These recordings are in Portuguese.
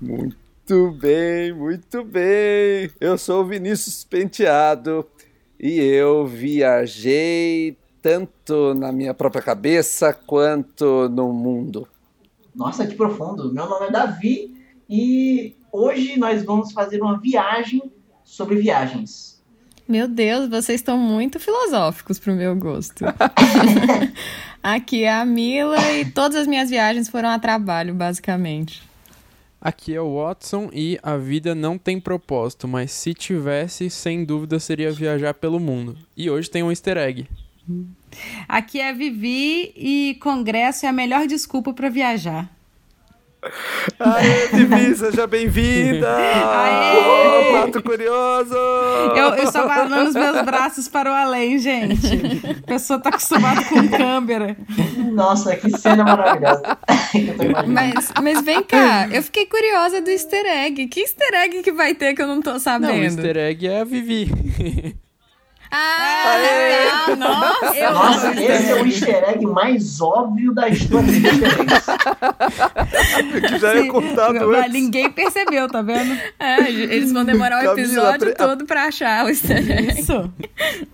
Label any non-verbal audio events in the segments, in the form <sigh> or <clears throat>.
Muito bem, muito bem. Eu sou o Vinícius Penteado e eu viajei tanto na minha própria cabeça quanto no mundo. Nossa, que profundo. Meu nome é Davi e hoje nós vamos fazer uma viagem sobre viagens. Meu Deus, vocês estão muito filosóficos pro meu gosto. <laughs> Aqui é a Mila e todas as minhas viagens foram a trabalho, basicamente. Aqui é o Watson e a vida não tem propósito, mas se tivesse, sem dúvida seria viajar pelo mundo. E hoje tem um easter egg. Aqui é Vivi e congresso é a melhor desculpa para viajar. Aê, Vivi, seja bem-vinda! Aê! Pato curioso! Eu, eu estou abanando os meus braços para o além, gente. A pessoa tá acostumada com câmera. Nossa, que cena maravilhosa. <laughs> mas, mas vem cá, eu fiquei curiosa do easter egg. Que easter egg que vai ter que eu não tô sabendo? Não, o easter egg é a Vivi. <laughs> Ah, nossa! Eu nossa, esse é o easter egg mais óbvio da história dos easter eggs. que já é antes. Ninguém percebeu, tá vendo? É, eles vão demorar o episódio todo pra achar o easter egg. Isso.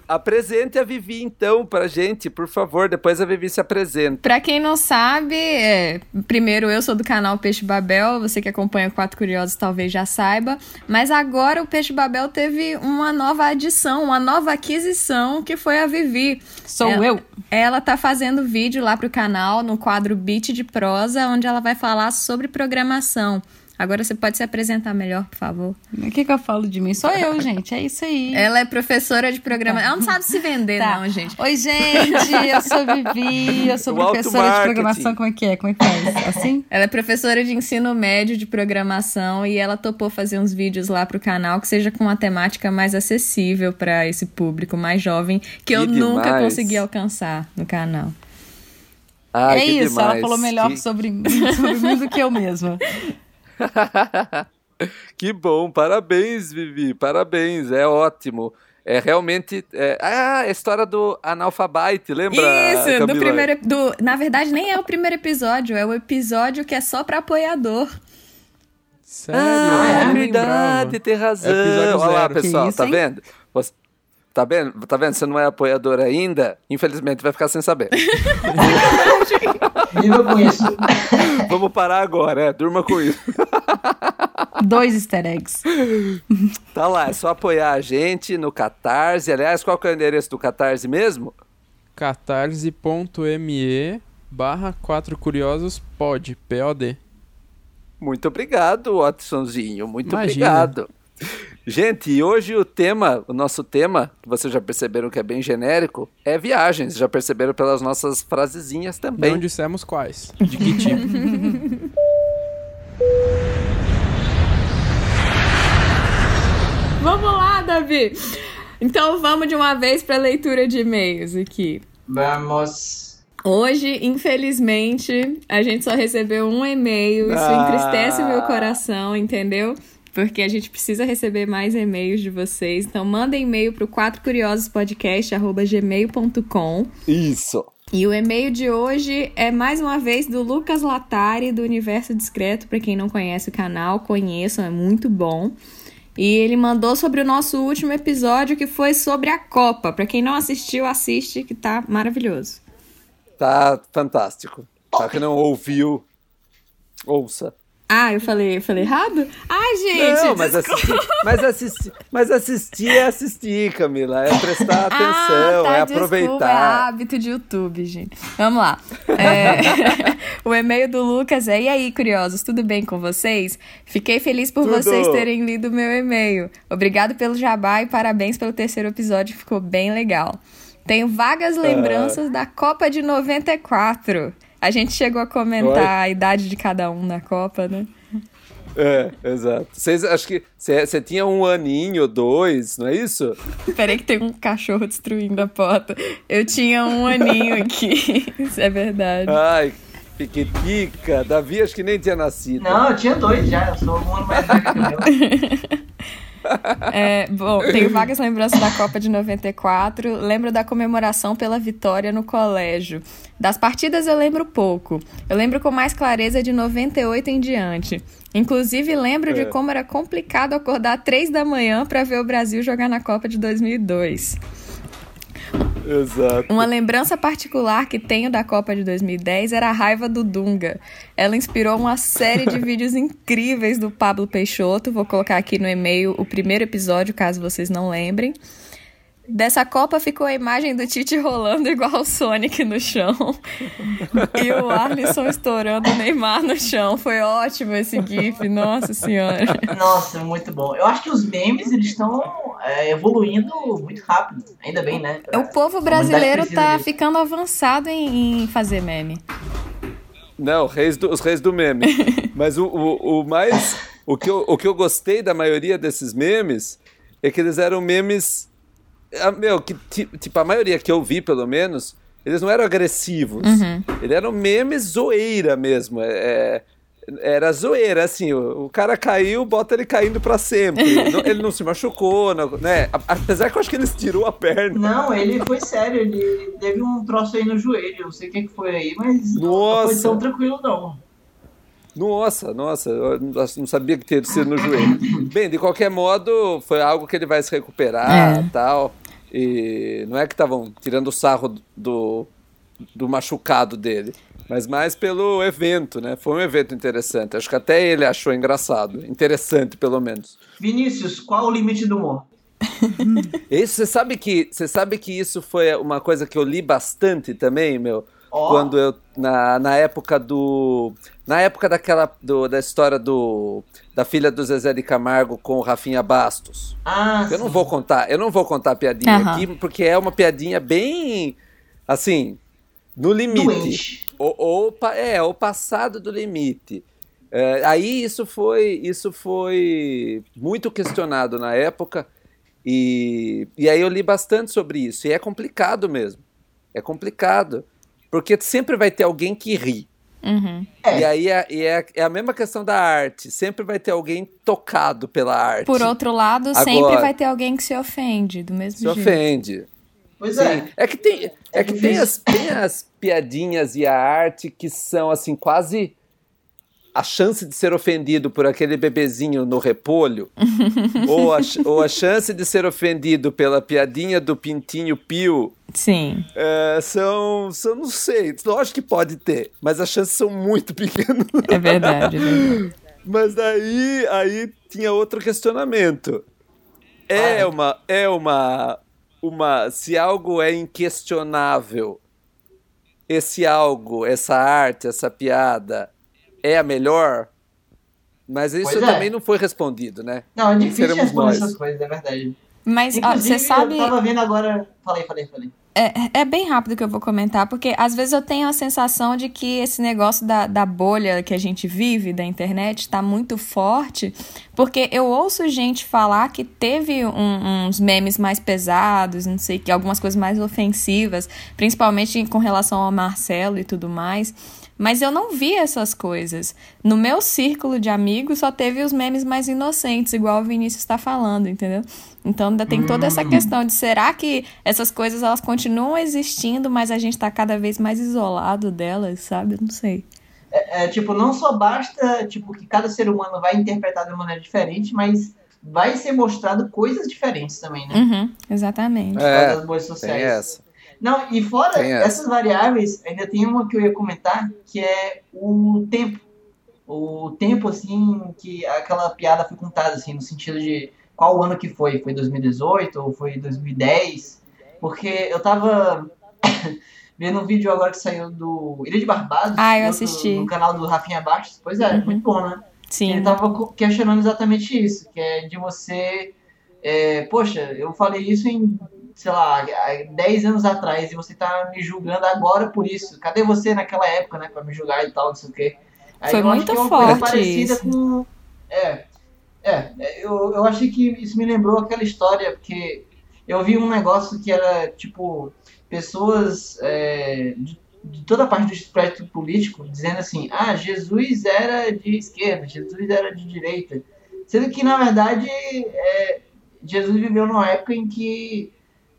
Apresente a Vivi, então, pra gente, por favor. Depois a Vivi se apresenta. Pra quem não sabe, é, primeiro eu sou do canal Peixe Babel. Você que acompanha Quatro Curiosos talvez já saiba. Mas agora o Peixe Babel teve uma nova adição, uma nova aquisição, que foi a Vivi. Sou ela, eu. Ela tá fazendo vídeo lá pro canal, no quadro Beat de Prosa, onde ela vai falar sobre programação. Agora você pode se apresentar melhor, por favor. O que, que eu falo de mim? Sou eu, <laughs> gente. É isso aí. Ela é professora de programação. Ela não sabe se vender, tá. não, gente. Oi, gente. Eu sou <laughs> Vivi. Eu sou o professora de programação. Como é que é? Como é que faz? Assim? <laughs> Ela é professora de ensino médio de programação e ela topou fazer uns vídeos lá pro canal que seja com uma temática mais acessível para esse público mais jovem que, que eu demais. nunca consegui alcançar no canal. Ai, é isso, demais. ela falou melhor que... sobre, sobre mim do que eu mesma. <laughs> que bom, parabéns, Vivi, parabéns, é ótimo. É realmente. É... Ah, a história do analfabete, lembra? Isso, Camila? do primeiro. Do... Na verdade, nem é o primeiro episódio, é o episódio que é só para apoiador. Sério? Ah, é verdade, tem razão. É Olha lá, pessoal, isso, tá vendo? Você... Tá vendo? Tá vendo? Você não é apoiador ainda? Infelizmente vai ficar sem saber. <laughs> Viva com isso. <laughs> Vamos parar agora, é. Durma com isso. <laughs> Dois easter eggs. Tá lá, é só apoiar a gente no Catarse. Aliás, qual que é o endereço do Catarse mesmo? catarse.me barra 4 curiosos pod, P-O-D. Muito obrigado, Watsonzinho. Muito Imagina. obrigado. Gente, e hoje o tema, o nosso tema, que vocês já perceberam que é bem genérico, é viagens. Já perceberam pelas nossas frasezinhas também. Não dissemos quais. De que tipo. <laughs> vamos lá, Davi. Então vamos de uma vez para a leitura de e-mails aqui. Vamos. Hoje, infelizmente, a gente só recebeu um e-mail. Isso ah. entristece meu coração, entendeu? Porque a gente precisa receber mais e-mails de vocês. Então, mandem e-mail para o 4curiosospodcast.gmail.com. Isso! E o e-mail de hoje é mais uma vez do Lucas Latari, do Universo Discreto. Para quem não conhece o canal, conheçam, é muito bom. E ele mandou sobre o nosso último episódio, que foi sobre a Copa. Para quem não assistiu, assiste, que tá maravilhoso. Tá fantástico. Para quem não ouviu, ouça. Ah, eu falei, eu falei errado? Ai, gente, Não, mas assistir, mas assistir, mas assistir é assistir, Camila. É prestar ah, atenção, ah, tá, é aproveitar. Desculpa, é hábito de YouTube, gente. Vamos lá. É, <laughs> o e-mail do Lucas é: E aí, curiosos, tudo bem com vocês? Fiquei feliz por tudo. vocês terem lido meu e-mail. Obrigado pelo jabá e parabéns pelo terceiro episódio, ficou bem legal. Tenho vagas lembranças da Copa de 94. A gente chegou a comentar Oi? a idade de cada um na Copa, né? É, exato. Vocês, acho que você tinha um aninho, dois, não é isso? Peraí que tem um cachorro destruindo a porta. Eu tinha um aninho aqui, <laughs> isso é verdade. Ai, piquetica. Davi acho que nem tinha nascido. Não, eu tinha dois já, eu sou um ano mais velho que eu. <laughs> É, bom, tenho vagas lembranças da Copa de 94. Lembro da comemoração pela vitória no colégio. Das partidas eu lembro pouco. Eu lembro com mais clareza de 98 em diante. Inclusive, lembro é. de como era complicado acordar três da manhã para ver o Brasil jogar na Copa de 2002. Exato. Uma lembrança particular que tenho da Copa de 2010 era a raiva do Dunga. Ela inspirou uma série de <laughs> vídeos incríveis do Pablo Peixoto. Vou colocar aqui no e-mail o primeiro episódio, caso vocês não lembrem. Dessa Copa ficou a imagem do Tite rolando igual o Sonic no chão. e o Arlisson estourando o Neymar no chão. Foi ótimo esse GIF, nossa senhora. Nossa, muito bom. Eu acho que os memes eles estão é, evoluindo muito rápido. Ainda bem, né? Pra... O povo brasileiro tá disso. ficando avançado em, em, fazer meme. Não, reis do, os reis do meme. <laughs> Mas o, o, o mais. O que, eu, o que eu gostei da maioria desses memes é que eles eram memes meu, que, tipo, a maioria que eu vi, pelo menos, eles não eram agressivos. Uhum. Eles eram memes zoeira mesmo. É, é, era zoeira, assim, o, o, cara caiu, bota ele caindo para sempre. <laughs> ele não se machucou, não, né? Apesar que eu acho que ele estirou a perna. Não, ele foi sério, ele teve um troço aí no joelho, não sei o que foi aí, mas nossa. não foi tão tranquilo não. Nossa, nossa, eu não sabia que tinha sido no joelho. <laughs> Bem, de qualquer modo, foi algo que ele vai se recuperar e é. tal. E não é que estavam tirando o sarro do, do machucado dele, mas mais pelo evento, né? Foi um evento interessante. Acho que até ele achou engraçado. Interessante, pelo menos. Vinícius, qual o limite do humor? <laughs> isso, você sabe que você sabe que isso foi uma coisa que eu li bastante também, meu. Oh. Quando eu na, na época do na época daquela do, da história do da filha do Zezé de Camargo com o Rafinha Bastos. Ah, eu sim. não vou contar, eu não vou contar a piadinha uhum. aqui porque é uma piadinha bem assim, no limite. Ou, ou é, o passado do limite. É, aí isso foi isso foi muito questionado na época e, e aí eu li bastante sobre isso e é complicado mesmo. É complicado. Porque sempre vai ter alguém que ri. Uhum. É. E aí é, é, é, a mesma questão da arte. Sempre vai ter alguém tocado pela arte. Por outro lado, Agora, sempre vai ter alguém que se ofende, do mesmo se jeito. Se ofende. Pois Sim. é. É que, tem, é, é que tem, as, tem as piadinhas e a arte que são, assim, quase a chance de ser ofendido por aquele bebezinho no repolho, <laughs> ou, a, ou a chance de ser ofendido pela piadinha do pintinho pio. Sim. É, são, são, não sei, lógico que pode ter, mas as chances são muito <laughs> pequenas. É verdade, é verdade. Mas daí aí tinha outro questionamento. É uma, é uma, uma, se algo é inquestionável, esse algo, essa arte, essa piada, é a melhor, mas isso é. também não foi respondido, né? Não, é difícil responder nós. essas coisas, é verdade. Mas você sabe. Eu tava vendo agora. Falei, falei, falei. É, é bem rápido que eu vou comentar, porque às vezes eu tenho a sensação de que esse negócio da, da bolha que a gente vive da internet está muito forte, porque eu ouço gente falar que teve um, uns memes mais pesados, não sei que, algumas coisas mais ofensivas, principalmente com relação ao Marcelo e tudo mais. Mas eu não vi essas coisas. No meu círculo de amigos só teve os memes mais inocentes, igual o Vinícius está falando, entendeu? Então ainda tem toda essa hum. questão de será que essas coisas elas continuam existindo, mas a gente está cada vez mais isolado delas, sabe? Eu não sei. É, é, tipo, não só basta tipo que cada ser humano vai interpretar de uma maneira diferente, mas vai ser mostrado coisas diferentes também, né? Uhum, exatamente. É, das bolhas sociais. Tem essa. Não, e fora essas variáveis, ainda tem uma que eu ia comentar, que é o tempo. O tempo, assim, que aquela piada foi contada, assim, no sentido de qual ano que foi. Foi 2018 ou foi 2010? Porque eu tava <coughs> vendo um vídeo agora que saiu do Ilha de Barbados. Ah, eu assisti. No, no canal do Rafinha Bastos. Pois é, uhum. muito bom, né? Sim. Ele tava questionando exatamente isso, que é de você... É, poxa, eu falei isso em sei lá, 10 anos atrás e você tá me julgando agora por isso. Cadê você naquela época, né, pra me julgar e tal, não sei o quê. Aí Foi muito é forte parecida isso. com... É, é, eu, eu achei que isso me lembrou aquela história, porque eu vi um negócio que era, tipo, pessoas é, de, de, toda a parte do espectro político dizendo assim, ah, Jesus era de esquerda, Jesus era de direita. Sendo que, na verdade, é, Jesus viveu numa época em que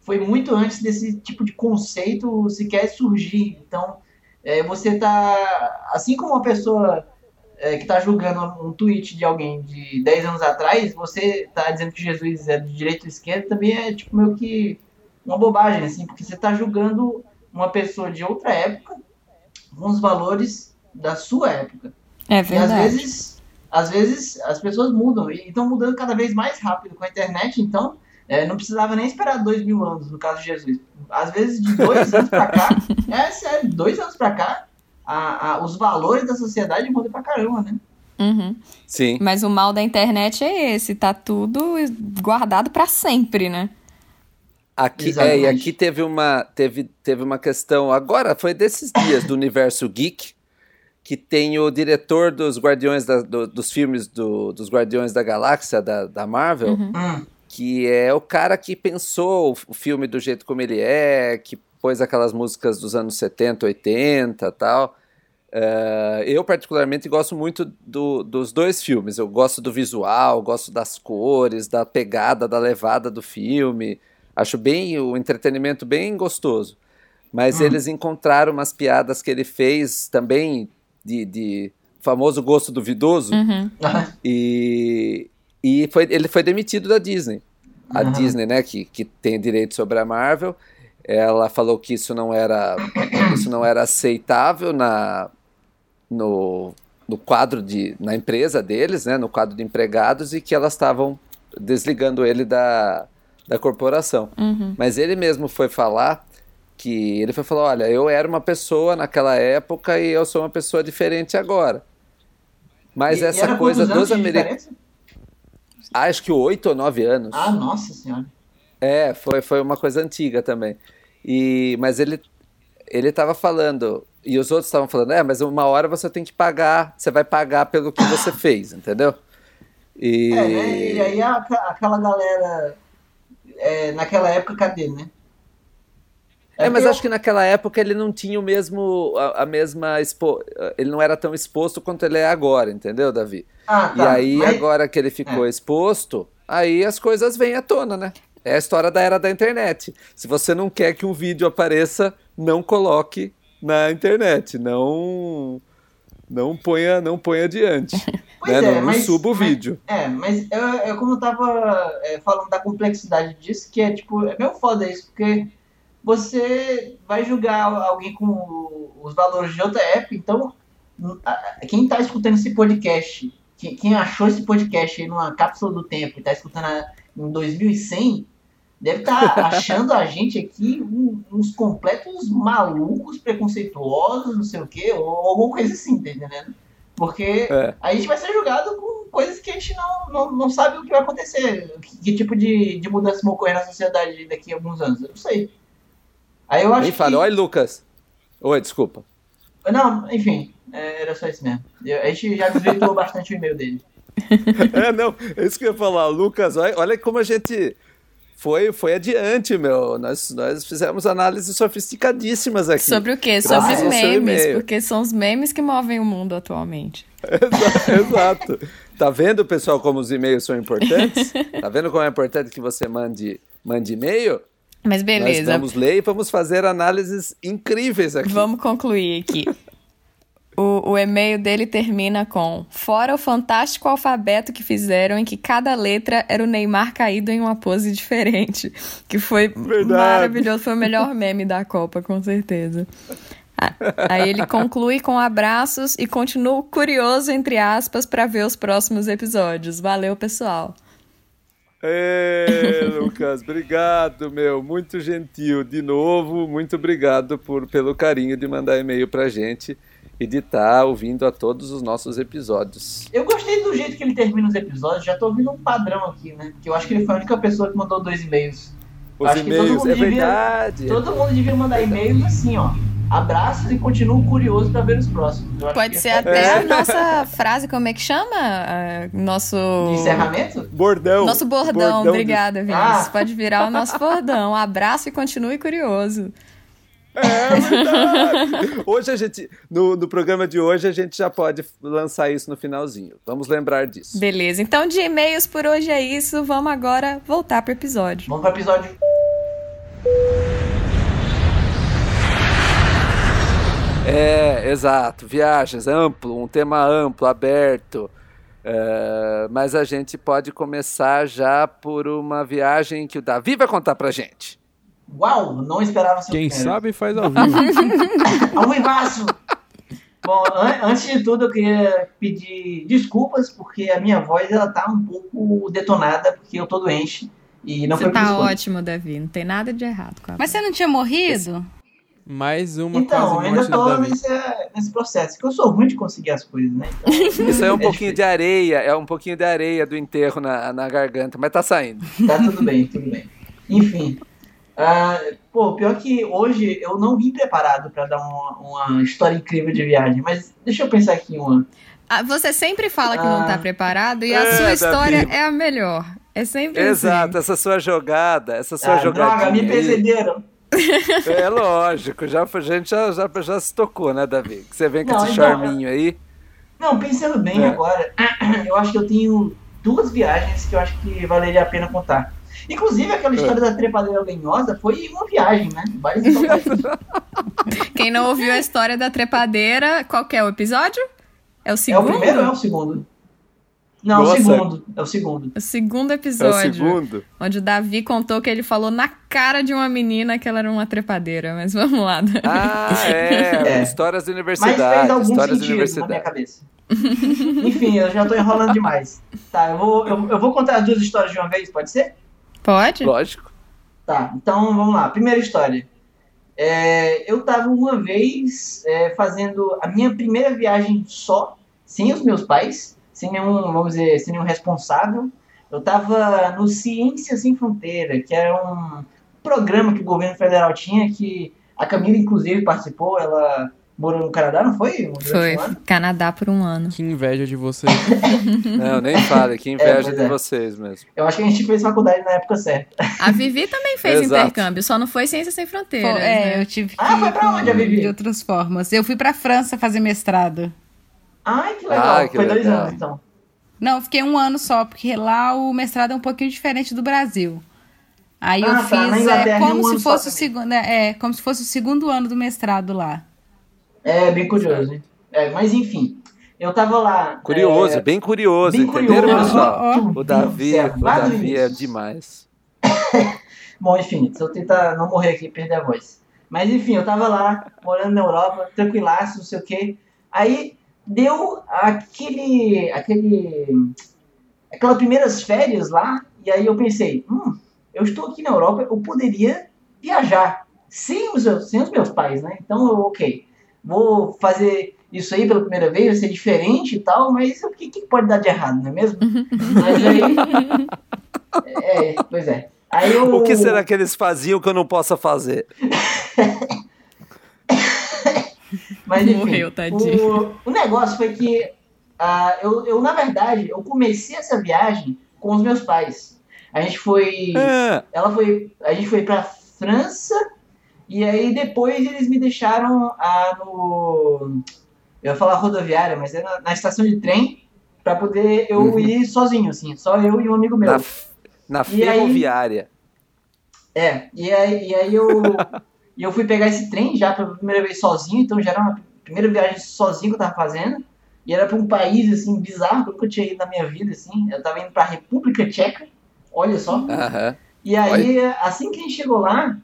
foi muito antes desse tipo de conceito sequer surgir. Então, é, você tá. Assim como uma pessoa é, que tá julgando um tweet de alguém de 10 anos atrás, você tá dizendo que Jesus é de direita ou esquerda, também é tipo meio que uma bobagem, assim, porque você tá julgando uma pessoa de outra época com os valores da sua época. É verdade. E às vezes, às vezes as pessoas mudam e estão mudando cada vez mais rápido com a internet, então é, não precisava nem esperar dois mil anos no caso de Jesus. Às vezes de dois anos para cá, <laughs> é sério, dois anos para cá, a, a, os valores da sociedade mudam pra caramba, né? Uhum. Sim. Mas o mal da internet é esse, tá tudo guardado para sempre, né? Aqui, é, e aqui teve uma, teve, teve uma questão, agora foi desses dias do universo geek, que tem o diretor dos Guardiões da, do, dos filmes do, dos Guardiões da Galáxia, da, da Marvel, Uhum. Hum, que é o cara que pensou o filme do jeito como ele é, que pôs aquelas músicas dos anos 70, 80 tal. Eh, eu, particularmente, gosto muito do- dos dois filmes. Eu gosto do visual, gosto das cores, da pegada, da levada do filme. Acho bem o entretenimento bem gostoso. Mas eles encontraram umas piadas que ele fez também de, de famoso gosto duvidoso. Uhum. E, e foi, ele foi demitido da Disney. A Uhum. Disney, né, que, que tem direito sobre a Marvel, ela falou que isso não era, isso não era aceitável na, no, no quadro de, na empresa deles, né, no quadro de empregados, e que elas estavam desligando ele da, da corporação. Uhum. Mas ele mesmo foi falar que ele foi falar, olha, eu era uma pessoa naquela época e eu sou uma pessoa diferente agora. Mas E- e essa era coisa dos americanos? Acho que oito ou nove anos. Ah, nossa senhora. É, foi, foi uma coisa antiga também. E, mas ele ele estava falando, e os outros estavam falando, é, mas uma hora você tem que pagar, você vai pagar pelo que você <coughs> fez, entendeu? E, É, né? E aí a- aquela galera. é, naquela época, cadê, né? É, mas acho que naquela época ele não tinha o mesmo, a, a mesma, expo... ele não era tão exposto quanto ele é agora, entendeu, Davi? Ah, E tá. aí, Mas- agora que ele ficou exposto, aí as coisas vêm à tona, né? É a história da era da internet. Se você não quer que um vídeo apareça, não coloque na internet, não não ponha, não ponha adiante. <laughs> Pois né? é, não, não mas- suba o vídeo. É, mas eu, eu como eu tava é, falando da complexidade disso, que é tipo, é meio foda isso, porque você vai julgar alguém com os valores de outra época, então quem tá escutando esse podcast, quem, quem achou esse podcast aí numa cápsula do tempo e tá escutando a- em 2100, deve estar <laughs> achando a gente aqui um- uns completos malucos, preconceituosos, não sei o quê, ou alguma coisa assim, tá entendendo? Porque É. a gente vai ser julgado com coisas que a gente não, não, não sabe o que vai acontecer. Que, que tipo de, de mudança vai ocorrer na sociedade daqui a alguns anos. Eu não sei. Aí eu acho Nem que... fala, oi Lucas. Oi, desculpa. Não, enfim, é, era só isso mesmo. A gente já desvirtuou <laughs> bastante o e-mail dele. <laughs> É, não, é isso que eu ia falar. Lucas, olha, olha como a gente foi, foi adiante, meu. Nós, nós fizemos análises sofisticadíssimas aqui. Sobre o quê? Sobre os memes, porque são os memes que movem o mundo atualmente. Exa- <laughs> Exato. Tá vendo, pessoal, como os e-mails são importantes? Tá vendo como é importante que você mande, mande e-mail? Mas Nós beleza, vamos ler e vamos fazer análises incríveis aqui. vamos concluir aqui. <laughs> O, o e-mail dele termina com: Fora o fantástico alfabeto que fizeram em que cada letra era o Neymar caído em uma pose diferente. <laughs> Que foi Verdade. maravilhoso, foi o melhor <laughs> meme da Copa, com certeza. Aí ele conclui com abraços e continua curioso, entre aspas, para ver os próximos episódios. Valeu, pessoal. Ê, <laughs> Lucas, obrigado, meu. Muito gentil. De novo, muito obrigado por, pelo carinho de mandar e-mail pra gente e de estar ouvindo a todos os nossos episódios. Eu gostei do jeito que ele termina os episódios. Já tô ouvindo um padrão aqui, né? Que eu acho que ele foi a única pessoa que mandou dois e-mails. Os Acho que todo e-mails, é devia- verdade. Todo mundo devia mandar e-mails assim, ó. Abraços e continuo curioso pra ver os próximos. Eu Pode ser até É. a <laughs> nossa frase, como é que chama? Ah, nosso. De encerramento? Bordão. Nosso bordão, Bordão de- obrigada, Vinícius. Ah. Pode virar o nosso bordão. Abraço e continue curioso. É verdade. Hoje a gente, no, no programa de hoje, a gente já pode lançar isso no finalzinho. Vamos lembrar disso. Beleza, então de e-mails por hoje é isso. Vamos agora voltar pro episódio. Vamos pro episódio. É, exato. Viagens, amplo, um tema amplo, aberto. Uh, mas a gente pode começar já por uma viagem que o Davi vai contar pra gente. Uau, não esperava ser Quem sabe faz ao vivo. <laughs> ao vivaço! Bom, an antes de tudo eu queria pedir desculpas porque a minha voz ela tá um pouco detonada porque eu tô doente e não você foi tá ótimo, Davi, não tem nada de errado com a Mas você não tinha morrido? Mais uma então, quase ainda morte tô do Davi. nesse, nesse processo, que eu sou ruim de conseguir as coisas, né? Então, <laughs> Isso aí é um é pouquinho difícil. de areia, é um pouquinho de areia do enterro na, na garganta, mas tá saindo. Tá tudo bem, tudo bem. Enfim. ah, pô, pior que hoje eu não vim preparado pra dar uma, uma história incrível de viagem, mas deixa eu pensar aqui em uma. Ah, Você sempre fala que não Ah. tá preparado e a É, sua Davi. história é a melhor. É sempre Exato, assim. essa sua jogada, essa sua Ah, jogadinha. droga, me perceberam. É lógico, já, a gente já, já, já se tocou, né, Davi? Que você vem com Não, esse então, charminho aí. Não, pensando bem É. agora, eu acho que eu tenho duas viagens que eu acho que valeria a pena contar. Inclusive, É. aquela história da trepadeira lenhosa foi uma viagem, né? Várias. <laughs> Quem não ouviu a história da trepadeira, qual que é o episódio? É o É o segundo? primeiro ou é o segundo? Não, Nossa. o segundo. É o segundo. O segundo É o episódio. segundo. Onde o Davi contou que ele falou na cara de uma menina que ela era uma trepadeira. Mas vamos lá. Davi. Ah, é. <laughs> É. Histórias da Mas universidade. fez algum Histórias da sentido na minha universidade. cabeça. <laughs> Enfim, eu já tô enrolando demais. Tá, eu vou, eu, eu vou contar as duas histórias de uma vez, pode ser? Pode? Lógico. Tá, então vamos lá. Primeira história. É, eu tava uma vez é, fazendo a minha primeira viagem só, sem os meus pais, sem nenhum, vamos dizer, sem nenhum responsável. Eu tava no Ciência Sem Fronteira, que era um programa que o governo federal tinha, que a Camila, inclusive, participou. Ela morou no Canadá, não foi? Foi. um ano? Canadá por um ano. Que inveja de vocês. <laughs> Não, nem fale, que inveja pois de é. vocês mesmo. Eu acho que a gente fez faculdade na época certa. A Vivi também fez Exato. intercâmbio, só não foi Ciência Sem Fronteiras. Foi- é, né? eu tive que Ah, foi pra onde, a Vivi? de outras formas. Eu fui pra França fazer mestrado. Ai, que legal. Ah, que foi dois legal. anos, então. Não, eu fiquei um ano só, porque lá o mestrado é um pouquinho diferente do Brasil. Aí Ah, eu tá, fiz é, é um como ano se fosse o segundo, é, como se fosse o segundo ano do mestrado lá. É, bem curioso, hein? É, mas enfim, eu tava lá. Curioso, é, bem curioso, bem entenderam, curioso. pessoal? Ó, ó. O Davi, Certo, o Davi é demais. <laughs> Bom, enfim, se eu tentar não morrer aqui e perder a voz. Mas enfim, eu tava lá, morando na Europa, tranquilaço, não sei o quê. Aí deu aquele. aquele. aquelas primeiras férias lá, e aí eu pensei, hum, eu estou aqui na Europa, eu poderia viajar sem os, meus- sem os meus pais, né? Então eu, ok, vou fazer isso aí pela primeira vez, vai ser diferente e tal, mas o que, que pode dar de errado, não é mesmo? <laughs> mas aí. É, pois é. Aí eu, O que será que eles faziam que eu não possa fazer? <laughs> Mas enfim, Morreu, tadinho. O, o negócio foi que ah, eu, eu, na verdade, eu comecei essa viagem com os meus pais. A gente foi. Ah, Ela foi. A gente foi pra França e aí depois eles me deixaram ah, no. Eu ia falar rodoviária, mas é na, na estação de trem pra poder eu Uhum. ir sozinho, assim, só eu e um amigo meu. na, na E aí- ferroviária. É, e aí, e aí eu, <laughs> e eu fui pegar esse trem já pela primeira vez sozinho, então já era uma primeira viagem sozinho que eu tava fazendo. E era pra um país, assim, bizarro, que eu nunca tinha ido na minha vida, assim. Eu tava indo pra República Tcheca, olha só. Aham. E aí, assim que a gente chegou lá,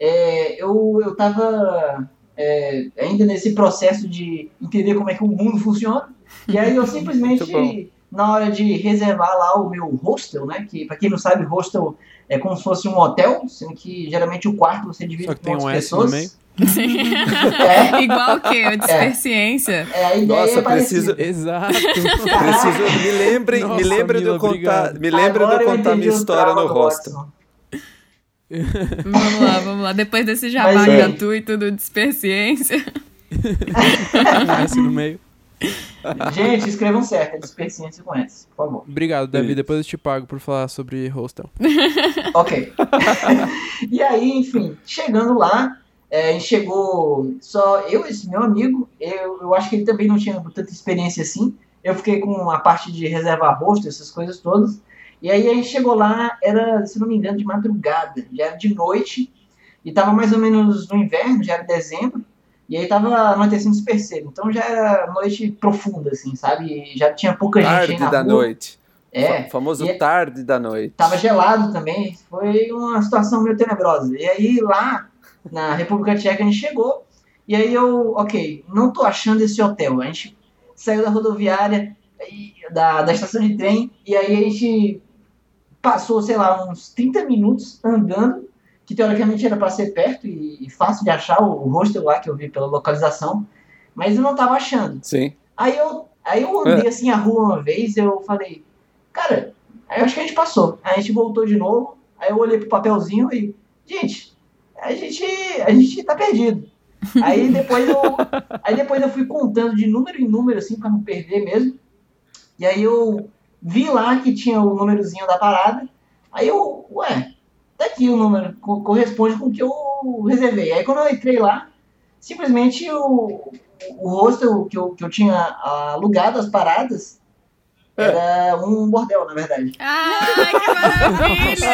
é, eu, eu tava é, ainda nesse processo de entender como é que o mundo funciona. E aí eu <laughs> simplesmente, na hora de reservar lá o meu hostel, né? Que pra quem não sabe, hostel é como se fosse um hotel, sendo que geralmente o quarto você divide Só que com tem um outras S no pessoas. meio. É, <laughs> Igual o quê? O Desperciência? é, a ideia Nossa, é preciso- Exato. Preciso, me lembrem, me Nossa, lembrem de eu contar, me lembrem de eu contar minha história no. Watson. Vamos lá, vamos lá. Depois desse jabá é. gratuito do Desperciência. <laughs> Um S no meio. Gente, escrevam certo, é com S, por favor. Obrigado, Davi. Isso. Depois eu te pago por falar sobre hostel. <laughs> <laughs> Ok. <laughs> e aí, enfim, chegando lá, é, a gente chegou só eu e esse meu amigo. Eu, eu acho que ele também não tinha tanta experiência assim. Eu fiquei com a parte de reservar rosto, essas coisas todas. E aí a gente chegou lá, era, se não me engano, de madrugada, já era de noite. E tava mais ou menos no inverno, já era dezembro. E aí tava anoitecendo super cedo, então já era noite profunda, assim, sabe? Já tinha pouca tarde gente na da rua. noite. É. O famoso e- tarde da noite. Tava gelado também, foi uma situação meio tenebrosa. E aí lá na República Tcheca a gente chegou, e aí eu, ok, não tô achando esse hotel. A gente saiu da rodoviária, da, da estação de trem, e aí a gente passou, sei lá, uns 30 minutos andando, que teoricamente era para ser perto e, e fácil de achar o, o hostel lá que eu vi pela localização, mas eu não tava achando. Sim. Aí eu, aí eu andei assim a rua uma vez eu falei, cara, aí eu acho que a gente passou. Aí a gente voltou de novo, aí eu olhei pro papelzinho e, gente, a gente, a gente tá perdido. Aí <laughs> depois eu, aí depois eu fui contando de número em número assim pra não perder mesmo. E aí eu vi lá que tinha o númerozinho da parada. Aí eu, ué, tá aqui o número, co- corresponde com o que eu reservei. Aí quando eu entrei lá, simplesmente o, o hostel que eu, que eu tinha alugado as paradas era um bordel, na verdade. Ai, que maravilha!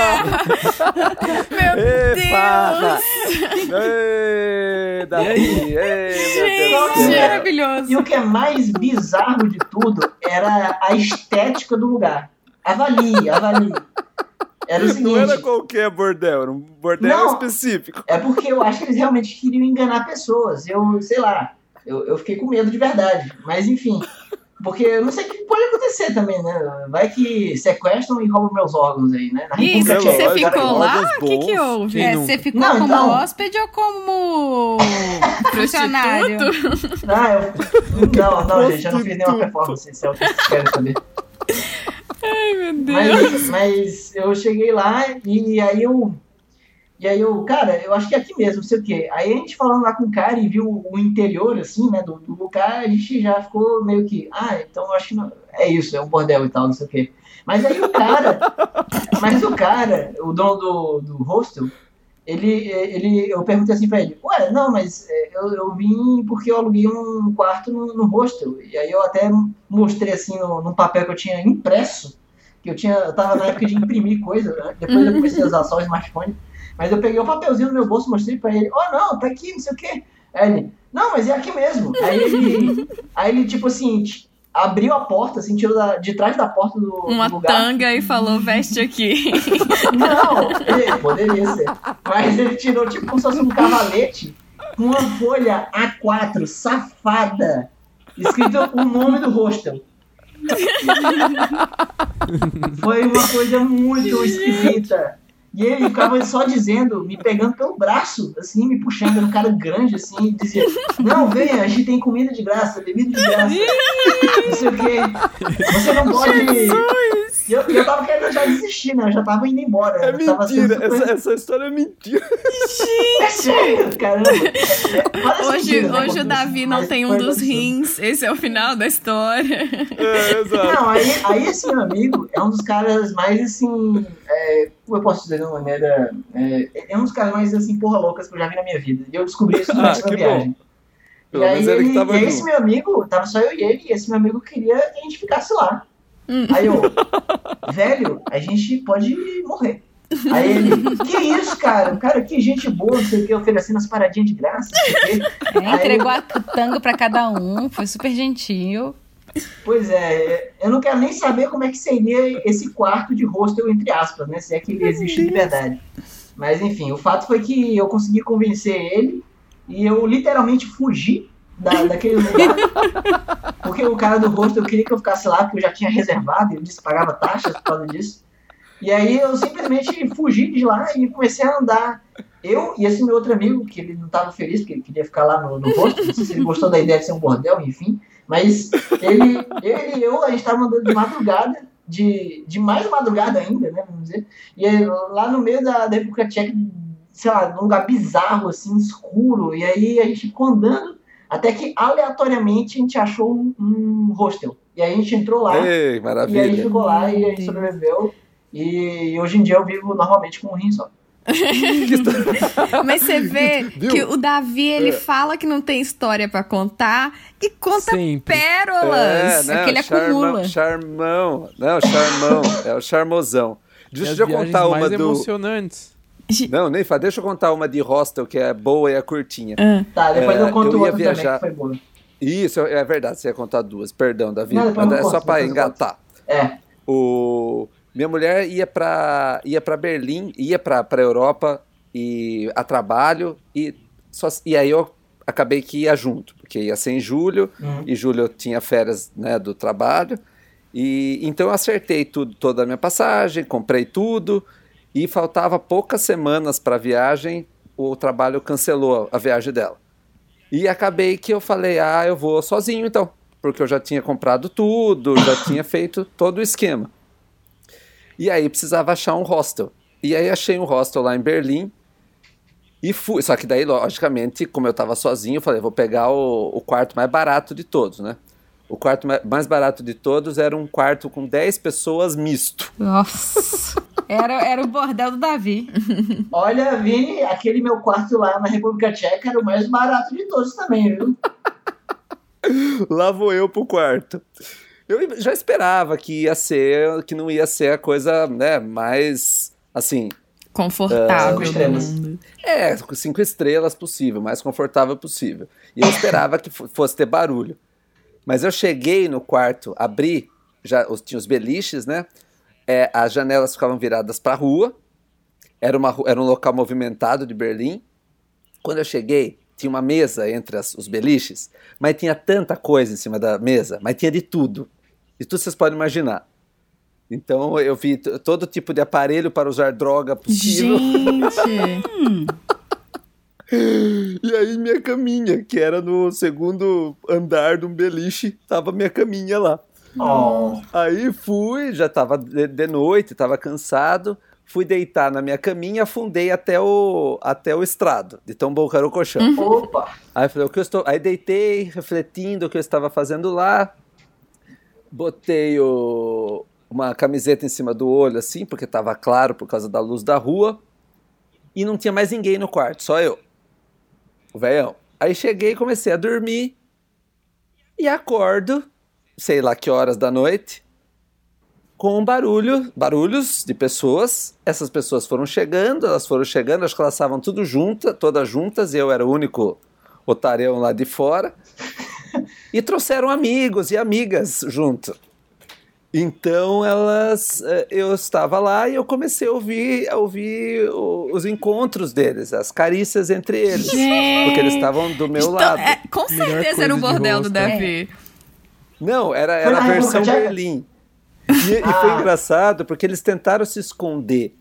<laughs> Meu farra! Deus! Ê, Davi! Meu Deus Gente, céu. Maravilhoso. E o que é mais bizarro de tudo era a estética do lugar. Avalie, avalie. Era o Não era seguinte, qualquer bordel, era um bordel Não. específico. é porque eu acho que eles realmente queriam enganar pessoas. Eu, sei lá, eu, eu fiquei com medo de verdade. Mas enfim, porque eu não sei o que pode acontecer também, né? Vai que sequestram e roubam meus órgãos aí, né? Na Isso, você ficou lá? O que, que houve? É, você ficou Não, como então- hóspede ou como <laughs> funcionário? Ah, eu... Não, não, gente, eu não fiz nenhuma performance, se é o que vocês querem saber. Ai, meu Deus. Mas, mas eu cheguei lá e aí eu. E aí eu, cara, eu acho que é aqui mesmo, não sei o quê. Aí a gente falando lá com o cara e viu o interior, assim, né, do, do lugar, a gente já ficou meio que, ah, então eu acho que não, é isso, é um bordel e tal, não sei o quê. Mas aí o cara, <laughs> mas o cara, o dono do, do hostel, ele, ele, eu perguntei assim pra ele, ué, não, mas é, eu, eu vim porque eu aluguei um quarto no, no hostel. E aí eu até mostrei assim no, num papel que eu tinha impresso, que eu tinha, eu tava na época de imprimir coisa, né? depois eu comecei a usar só o smartphone. Mas eu peguei o papelzinho no meu bolso, mostrei pra ele, oh não, tá aqui, não sei o quê. Aí ele, não, mas é aqui mesmo. Aí ele, aí ele tipo assim, abriu a porta, assim, tirou da- de trás da porta do, Uma do tanga e falou, veste aqui. <laughs> Não, ele, poderia ser. Mas ele tirou tipo como se fosse um cavalete com uma folha A4 safada, escrito o nome do hostel. <laughs> Foi uma coisa muito esquisita. E ele ficava só dizendo, me pegando pelo braço, assim, me puxando, era um cara grande, assim, e dizia, não, venha, a gente tem comida de graça, bebida de graça, não sei o quê. Você não pode... E eu, eu tava querendo já desistir, né? Eu já tava indo embora. É mentira, super- essa, essa história é mentira. É sério, caramba. É, parece Hoje, mentira, né, hoje o Davi não mas tem um dos rins. Esse é o final da história. É, exato. Não, aí, aí esse meu amigo é um dos caras mais assim. é, como eu posso dizer de uma maneira. É, é um dos caras mais assim, porra loucas que eu já vi na minha vida. E eu descobri isso <laughs> durante Ah, que viagem. Pelo e aí menos ele que ele, tava e esse meu amigo, tava só eu e ele, e esse meu amigo queria que a gente ficasse lá. Hum. Aí eu, <laughs> velho, a gente pode morrer. Aí ele, que isso, cara? Cara, que gente boa, não sei o que, oferecendo as paradinhas de graça, não sei o quê. <laughs> É, entregou a tango pra cada um, foi super gentil. Pois é, eu não quero nem saber como é que seria esse quarto de hostel, entre aspas, né? Se é que ele existe de verdade. Mas enfim, o fato foi que eu consegui convencer ele e eu literalmente fugi da, daquele lugar. Porque o cara do hostel queria que eu ficasse lá, porque eu já tinha reservado, ele disse que pagava taxas por causa disso. E aí eu simplesmente fugi de lá e comecei a andar. Eu e esse meu outro amigo, que ele não estava feliz, porque ele queria ficar lá no, no hostel, não sei se ele gostou da ideia de ser um bordel, enfim. Mas ele, ele e eu, a gente estava andando de madrugada, de, de mais madrugada ainda, né, vamos dizer. E aí, lá no meio da, da República Tcheca, sei lá, num lugar bizarro, assim, escuro. E aí a gente ficou andando, até que aleatoriamente a gente achou um, um hostel. E aí a gente entrou lá, Ei, e aí a gente maravilha. ficou lá e a gente sobreviveu. E hoje em dia eu vivo normalmente com um rim só. <laughs> Mas você vê Viu? que o Davi, ele É. fala que não tem história pra contar e conta Sempre. pérolas. né, é que ele acumula. charmão, charmão. Não, charmão. É o charmosão. Deixa as eu contar uma mais do. emocionantes. Não, nem fala. Deixa eu contar uma de hostel que é boa e é curtinha. Ah. Tá, depois eu conto eu outra viajar... também que foi boa. Isso, é verdade, você ia contar duas. Perdão, Davi. Não, Mas é só para engatar. É. O... Minha mulher ia para ia para Berlim, ia para a Europa e a trabalho e só, e aí eu acabei que ia junto, porque ia ser em julho uhum. e julho eu tinha férias, né, do trabalho. E então eu acertei tudo, toda a minha passagem, comprei tudo e faltava poucas semanas para a viagem, o trabalho cancelou a viagem dela. E acabei que eu falei: "Ah, eu vou sozinho então", porque eu já tinha comprado tudo, já tinha feito todo o esquema. E aí precisava achar um hostel. E aí achei um hostel lá em Berlim. E fui. Só que daí, logicamente, como eu estava sozinho, eu falei, vou pegar o, o, quarto mais barato de todos, né? O quarto mais barato de todos era um quarto com 10 pessoas misto. Nossa. <laughs> Era, era o bordel do Davi. <laughs> Olha, Vini, aquele meu quarto lá na República Tcheca era o mais barato de todos também, viu? <laughs> lá vou eu pro quarto. Eu já esperava que ia ser, que não ia ser a coisa, né, mais, assim... Confortável. Uh, estrelas. É, cinco estrelas possível, mais confortável possível. E eu esperava que fosse ter barulho. Mas eu cheguei no quarto, abri, já tinha os beliches, né? É, as janelas ficavam viradas para a rua. Era, uma, era um local movimentado de Berlim. Quando eu cheguei, tinha uma mesa entre as, os beliches, mas tinha tanta coisa em cima da mesa, mas tinha de tudo. De tudo vocês podem imaginar. Então eu vi todo tipo de aparelho para usar droga possível. Gente! <laughs> e aí minha caminha, que era no segundo andar de um beliche, tava minha caminha lá. Oh. Aí fui, já tava de, de noite, tava cansado fui deitar na minha caminha, afundei até o, até o estrado, de tão bom que era o colchão. Uhum. Opa! Aí falei, o que eu estou. Aí deitei, refletindo o que eu estava fazendo lá. Botei o, uma camiseta em cima do olho, assim, porque estava claro por causa da luz da rua. E não tinha mais ninguém no quarto, só eu. O velhão. Aí cheguei e comecei a dormir. E acordo, sei lá que horas da noite, com barulho, barulhos de pessoas. Essas pessoas foram chegando, elas foram chegando, acho que elas estavam tudo juntas, todas juntas, e eu era o único otarão lá de fora. e trouxeram amigos e amigas junto. Então elas, eh, eu estava lá e eu comecei a ouvir, a ouvir os encontros deles, as carícias entre eles, Gente. porque eles estavam do meu então, lado. É, com certeza era o bordel do Davi. Não, era, era a versão Berlim. E, ah. e foi engraçado porque eles tentaram se esconder.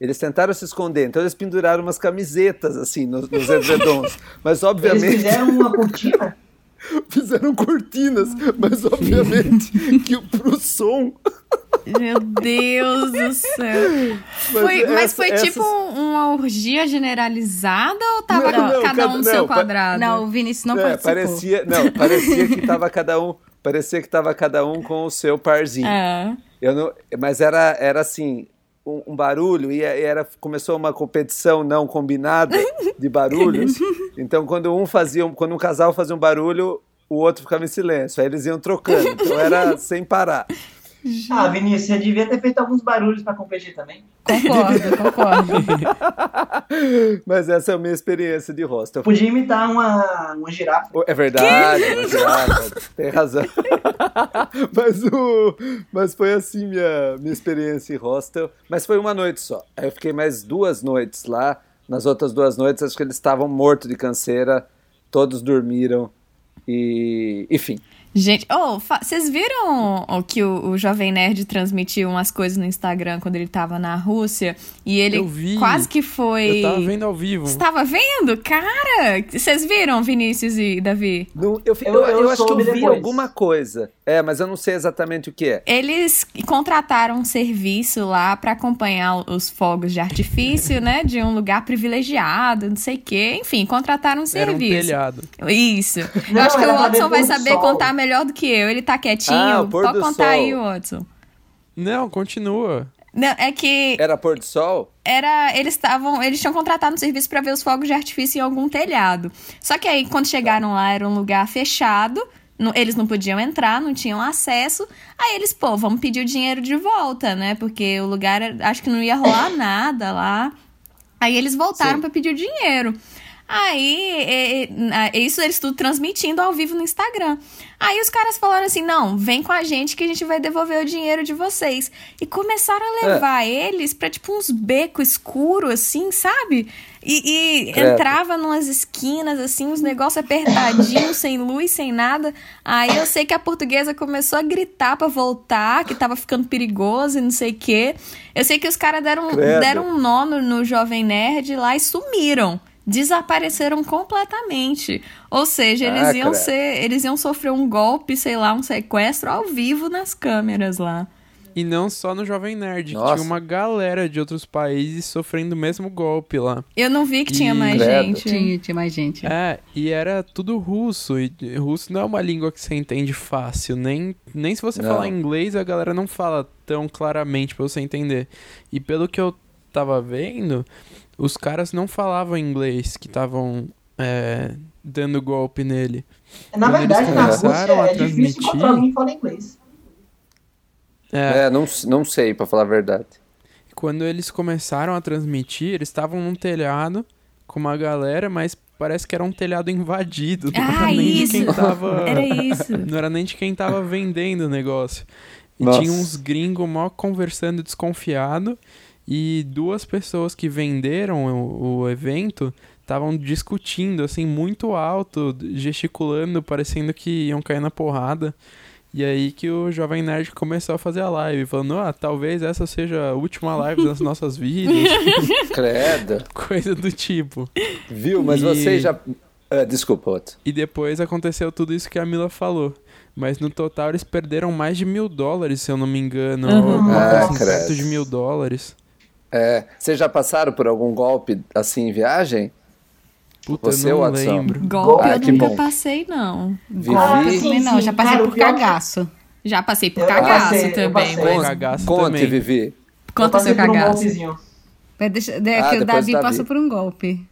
Eles tentaram se esconder, então eles penduraram umas camisetas assim nos, nos edredons. Mas obviamente. Eles fizeram uma cortina? <laughs> fizeram cortinas, mas obviamente que pro som. <laughs> Meu Deus do céu. Mas foi, essa, mas foi essas... tipo uma orgia generalizada ou tava não, não, cada, cada um no seu quadrado? Não, o Vinícius não é, participou. Parecia, não, parecia que tava cada um parecia que tava cada um com o seu parzinho. É. Eu não, mas era, era assim, um, um barulho e era começou uma competição não combinada <laughs> de barulhos. Então quando um fazia, quando um casal fazia um barulho, o outro ficava em silêncio. Aí eles iam trocando. Então era sem parar. Ah, Vinícius, você devia ter feito alguns barulhos para competir também. Concordo, concordo. <laughs> Mas essa é a minha experiência de hostel. Podia imitar uma, uma girafa. É verdade, que? uma girafa. Tem razão. <laughs> mas, o, mas foi assim minha, minha experiência em hostel. Mas foi uma noite só. Aí eu fiquei mais duas noites lá. Nas outras duas noites, acho que eles estavam mortos de canseira. Todos dormiram. E, enfim, Gente, oh, vocês viram o que o, o, Jovem Nerd transmitiu umas coisas no Instagram quando ele tava na Rússia? E ele quase que foi. Eu tava vendo ao vivo. Você tava vendo? Cara! Vocês viram, Vinícius e Davi? eu, eu, eu, eu acho que eu vi depois. alguma coisa. É, mas eu não sei exatamente o que é. Eles contrataram um serviço lá para acompanhar os fogos de artifício, né? De um lugar privilegiado, não sei o quê. Enfim, contrataram um serviço. Era um telhado. Isso. Não, eu acho que o Watson vai saber sol. contar melhor do que eu. Ele tá quietinho. Ah, Pode contar sol. aí, Watson. Não, continua. Não, é que. Era pôr do sol? Era. Eles estavam. Eles tinham contratado um serviço para ver os fogos de artifício em algum telhado. Só que aí, quando chegaram lá, era um lugar fechado. Não, eles não podiam entrar, não tinham acesso. Aí eles, pô, vamos pedir o dinheiro de volta, né? Porque o lugar, acho que não ia rolar nada lá. Aí eles voltaram para pedir o dinheiro. Aí, é, é, é, isso eles tudo transmitindo ao vivo no Instagram. Aí os caras falaram assim: não, vem com a gente que a gente vai devolver o dinheiro de vocês. E começaram a levar é. eles pra tipo uns becos escuros, assim, sabe? E, e entrava numas esquinas, assim, uns negócios apertadinhos, <laughs> sem luz, sem nada. Aí eu sei que a portuguesa começou a gritar pra voltar, que tava ficando perigoso e não sei o quê. Eu sei que os caras deram, deram um nó no, no Jovem Nerd lá e sumiram desapareceram completamente. Ou seja, eles ah, iam ser, eles iam sofrer um golpe, sei lá, um sequestro ao vivo nas câmeras lá. E não só no Jovem Nerd, Nossa. tinha uma galera de outros países sofrendo o mesmo golpe lá. Eu não vi que e... tinha mais Credo. gente. Tinha, tinha mais gente. É, e era tudo russo. E russo não é uma língua que você entende fácil. Nem, nem se você não. falar inglês, a galera não fala tão claramente pra você entender. E pelo que eu tava vendo, os caras não falavam inglês que estavam é, dando golpe nele. Na Quando verdade, na Rússia é difícil encontrar alguém que fala inglês. É, é não, não sei, para falar a verdade. Quando eles começaram a transmitir, eles estavam num telhado com uma galera, mas parece que era um telhado invadido. Não ah, era nem isso. de quem tava. <laughs> Era isso. <laughs> Não era nem de quem tava vendendo o negócio. E Nossa. tinha uns gringos mó conversando desconfiado. E duas pessoas que venderam o, o evento estavam discutindo, assim, muito alto, gesticulando, parecendo que iam cair na porrada. E aí que o Jovem Nerd começou a fazer a live, falando, ah, talvez essa seja a última live das <laughs> nossas vidas. <laughs> Credo. Coisa do tipo. Viu, mas e... você já... Uh, desculpa, outro. E depois aconteceu tudo isso que a Mila falou. Mas no total eles perderam mais de mil dólares, se eu não me engano. Uhum. Ah, assim, perto de mil dólares. É, vocês já passaram por algum golpe assim em viagem? Puta, Você, eu não Watson? lembro. Golpe ah, eu nunca bom. passei, não. Vivi? Golpe sim, não, já passei por cagaço. Já passei por eu cagaço passei, também. Mas... Cagaço Conte, também. Vivi. Conta seu cagaço. Um deixa, de, ah, que o Davi, Davi passou por um golpe.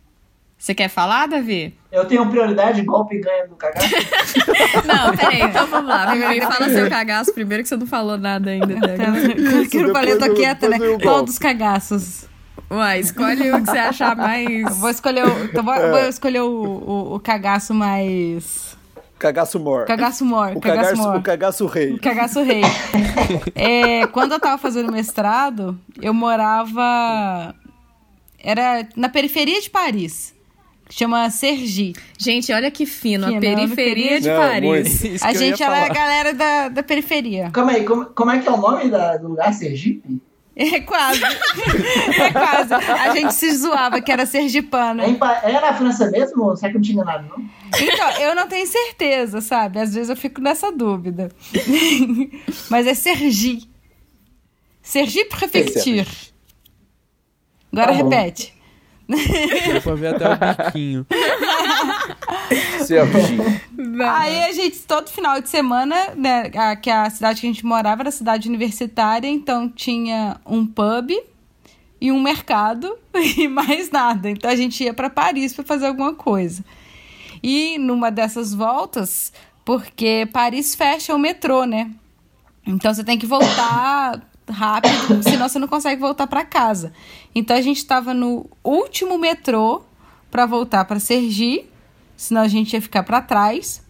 Você quer falar, Davi? Eu tenho prioridade, golpe ganha do cagaço? <laughs> não, peraí, então vamos lá. Fala seu cagaço primeiro, que você não falou nada ainda. <laughs> Né? eu falei, eu tô quieta, né? Qual dos cagaços? Uai, escolhe o que você achar <laughs> mais. Vou escolher o, então vou, é. vou escolher o, o, o, cagaço mais. Cagaço mor. Cagaço mor. O cagaço, cagaço, mor. O cagaço rei. O cagaço rei. é, quando eu tava fazendo mestrado, eu morava. Era na periferia de Paris chama Sergi. Gente, olha que fino, a periferia de não, Paris. a gente é a galera da, da periferia. Calma aí, como, como é que é o nome da, do lugar, Sergipe? É quase. <laughs> é quase. A gente se zoava que era sergipana. É, é na França mesmo? Será que não tinha nada, não? Então, eu não tenho certeza, sabe? Às vezes eu fico nessa dúvida. <laughs> Mas é Sergi. Sergi Prefecture. Agora tá repete. <laughs> Deu pra ver até o biquinho. <laughs> Aí a gente, todo final de semana, né, a, que a cidade que a gente morava era cidade universitária, então tinha um pub e um mercado <laughs> e mais nada. Então a gente ia para Paris para fazer alguma coisa. E numa dessas voltas, porque Paris fecha o metrô, né? Então você tem que voltar <coughs> rápido, <clears throat> senão você não consegue voltar para casa. Então a gente estava no último metrô para voltar para Sergi, senão a gente ia ficar para trás.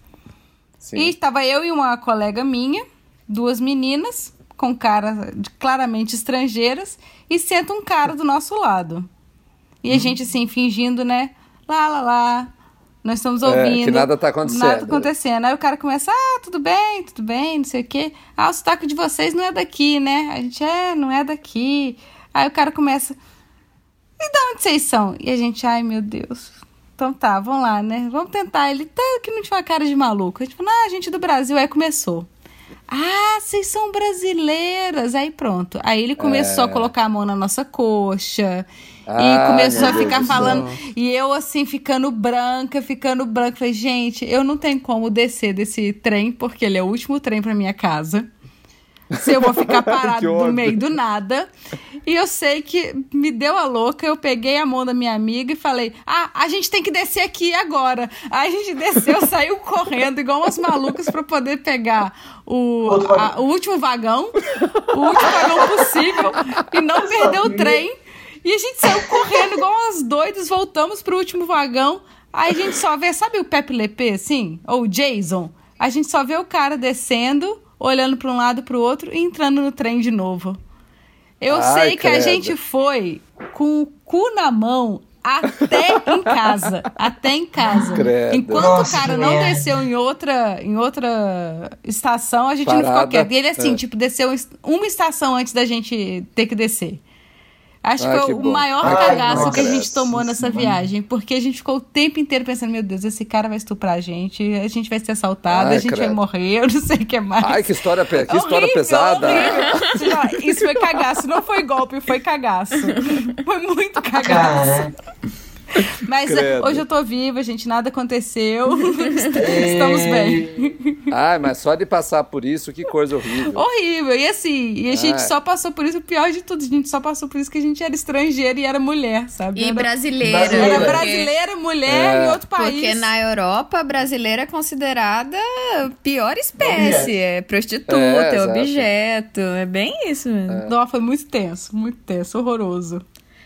Sim. E estava eu e uma colega minha, duas meninas com cara de, claramente estrangeiras e senta um cara do nosso lado. E a uhum. gente assim fingindo, né? Lá, lá, lá. Nós estamos ouvindo. É, que nada tá acontecendo. Nada tá acontecendo. Aí o cara começa, ah, tudo bem, tudo bem, não sei o quê. Ah, o sotaque de vocês não é daqui, né? A gente, é, não é daqui. Aí o cara começa, e de onde vocês são? E a gente, ai meu Deus. Então tá, vamos lá, né? Vamos tentar. Ele tá que não tinha uma cara de maluco. A gente falou, não, a gente do Brasil. Aí começou. Ah, vocês são brasileiras. Aí pronto. Aí ele começou é... a colocar a mão na nossa coxa. Ah, e começou a ficar falando. E eu, assim, ficando branca, ficando branca. Falei, gente, eu não tenho como descer desse trem, porque ele é o último trem pra minha casa. Se eu vou ficar <laughs> parado no meio do nada. E eu sei que me deu a louca. Eu peguei a mão da minha amiga e falei: Ah, a gente tem que descer aqui agora. Aí a gente <laughs> desceu, saiu correndo, igual umas malucas, para poder pegar o, a, o último vagão, o último vagão possível, e não perder o trem. E a gente saiu correndo igual uns doidos, voltamos pro último vagão. Aí a gente só vê, sabe o Pepe Lepê, assim? Ou o Jason? A gente só vê o cara descendo, olhando para um lado para o outro e entrando no trem de novo. Eu Ai, sei que credo. a gente foi com o cu na mão até em casa. Até em casa. Credo. Enquanto Nossa, o cara não merda. desceu em outra, em outra estação, a gente Parada. não ficou quieto. E ele, assim, é. tipo, desceu uma estação antes da gente ter que descer. Acho que foi o bom. maior Ai, cagaço que a gente tomou nessa viagem. Porque a gente ficou o tempo inteiro pensando, meu Deus, esse cara vai estuprar a gente, a gente vai ser assaltado, Ai, a gente credo. vai morrer, <laughs> eu não sei o que mais. Ai, que história, que horrível, história pesada. Horrível. Isso foi cagaço, não foi golpe, foi cagaço. Foi muito cagaço. <laughs> Mas Credo. hoje eu tô viva, gente, nada aconteceu. <laughs> Estamos bem. Ai, mas só de passar por isso, que coisa horrível. Horrível. E assim, e a gente só passou por isso, o pior de tudo, a gente só passou por isso que a gente era estrangeira e era mulher, sabe? E era, brasileira. Era brasileira, mulher é. em outro país. Porque na Europa, brasileira é considerada pior espécie. É prostituta, é, é objeto. É bem isso mesmo. É. Não, foi muito tenso, muito tenso, horroroso.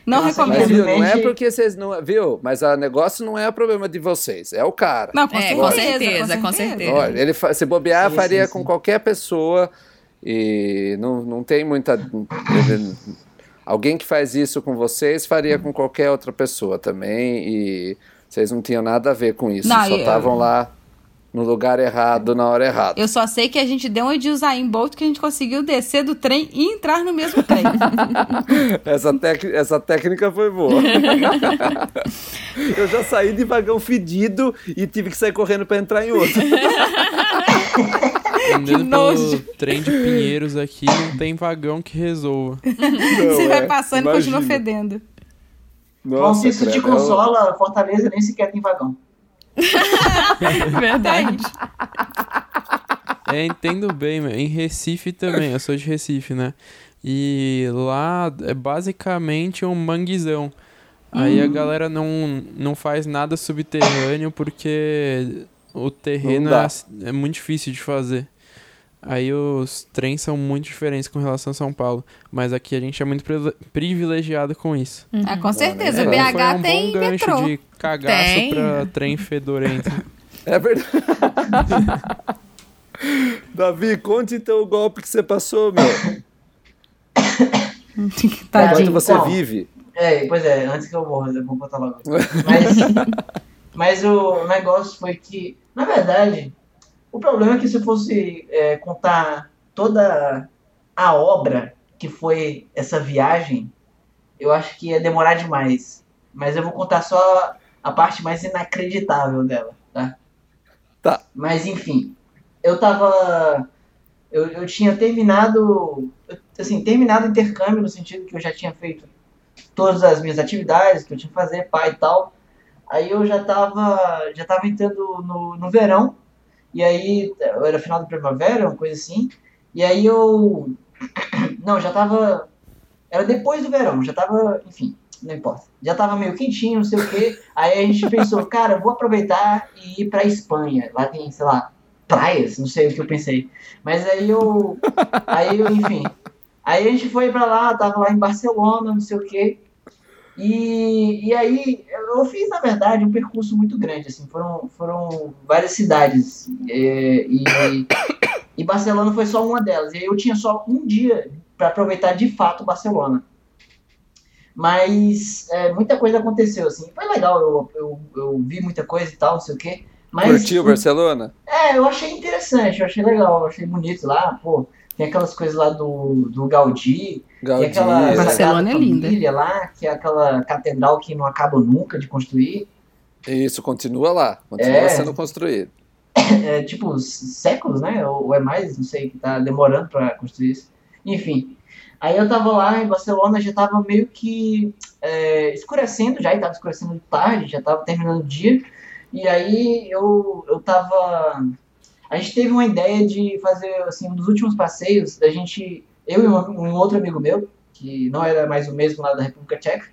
Não Nossa, recomendo. Mas, viu, não é porque vocês não. Viu? Mas o negócio não é o problema de vocês, é o cara. Não, com, é, certeza, com certeza, com certeza. Olha, ele se bobear, sim, faria sim, com sim. qualquer pessoa. E não, não tem muita. Alguém que faz isso com vocês faria com qualquer outra pessoa também. E vocês não tinham nada a ver com isso. Não, só estavam eu... lá no lugar errado, na hora errada. Eu só sei que a gente deu um de Usain Bolt que a gente conseguiu descer do trem e entrar no mesmo trem. <laughs> essa, essa técnica foi boa. <laughs> Eu já saí de vagão fedido e tive que sair correndo para entrar em outro. Andando pelo trem de Pinheiros aqui, não tem vagão que resolva. <laughs> Não, Você vai é, passando e continua fedendo. Nossa, Bom, se isso te consola, Fortaleza nem sequer tem vagão. <laughs> Verdade. É, entendo bem, em Recife também, eu sou de Recife, né? E lá é basicamente um manguezão. Aí a uhum. galera não, não faz nada subterrâneo porque o terreno é, é, muito difícil de fazer. Aí os trens são muito diferentes com relação a São Paulo. Mas aqui a gente é muito privilegiado com isso. Uhum. Ah, com certeza. O BH foi um tem bom gancho metrô. de cagaço tem. pra trem fedorento. <laughs> É verdade. <laughs> Davi, conte então o golpe que você passou, meu. <coughs> Enquanto você então, vive. É, pois é, antes que eu morra, eu vou botar logo. <laughs> Mas, mas o negócio foi que, na verdade, o problema é que se eu fosse é, contar toda a obra que foi essa viagem, eu acho que ia demorar demais. Mas eu vou contar só a parte mais inacreditável dela, tá? Tá. Mas enfim, eu tava. Eu, eu tinha terminado. Assim, terminado o intercâmbio no sentido que eu já tinha feito todas as minhas atividades que eu tinha que fazer, pai e tal. Aí eu já tava, já tava entrando no, no verão e aí, era final da primavera, uma coisa assim. E aí eu. <clears throat> Não, já tava. Era depois do verão, já tava. Enfim, não importa. Já tava meio quentinho, não sei o quê. Aí a gente pensou, <laughs> cara, vou aproveitar e ir pra Espanha. Lá tem, sei lá, praias, não sei o que eu pensei. Mas aí eu. <laughs> Aí eu, enfim. Aí a gente foi pra lá, tava lá em Barcelona, não sei o quê. E, e aí eu fiz, na verdade, um percurso muito grande, assim, foram, foram várias cidades, é, e, <coughs> e Barcelona foi só uma delas, e eu tinha só um dia para aproveitar de fato Barcelona. Mas é, muita coisa aconteceu, assim, foi legal, eu, eu, eu vi muita coisa e tal, não sei o quê. Mas, Curtiu Barcelona? É, eu achei interessante, eu achei legal, eu achei bonito lá, pô, tem aquelas coisas lá do, do Gaudí, Gaudí. tem aquela Barcelona é linda. lá, que é aquela catedral que não acaba nunca de construir. Isso, continua lá, continua é, sendo construído. É, tipo, séculos, né? Ou, é mais, não sei, que tá demorando para construir isso. Enfim, aí eu tava lá em Barcelona, já tava meio que é, escurecendo já, e tava escurecendo tarde, já tava terminando o dia, e aí eu, eu tava a gente teve uma ideia de fazer, assim, um dos últimos passeios, da gente, eu e um, um outro amigo meu, que não era mais o mesmo lá da República Tcheca,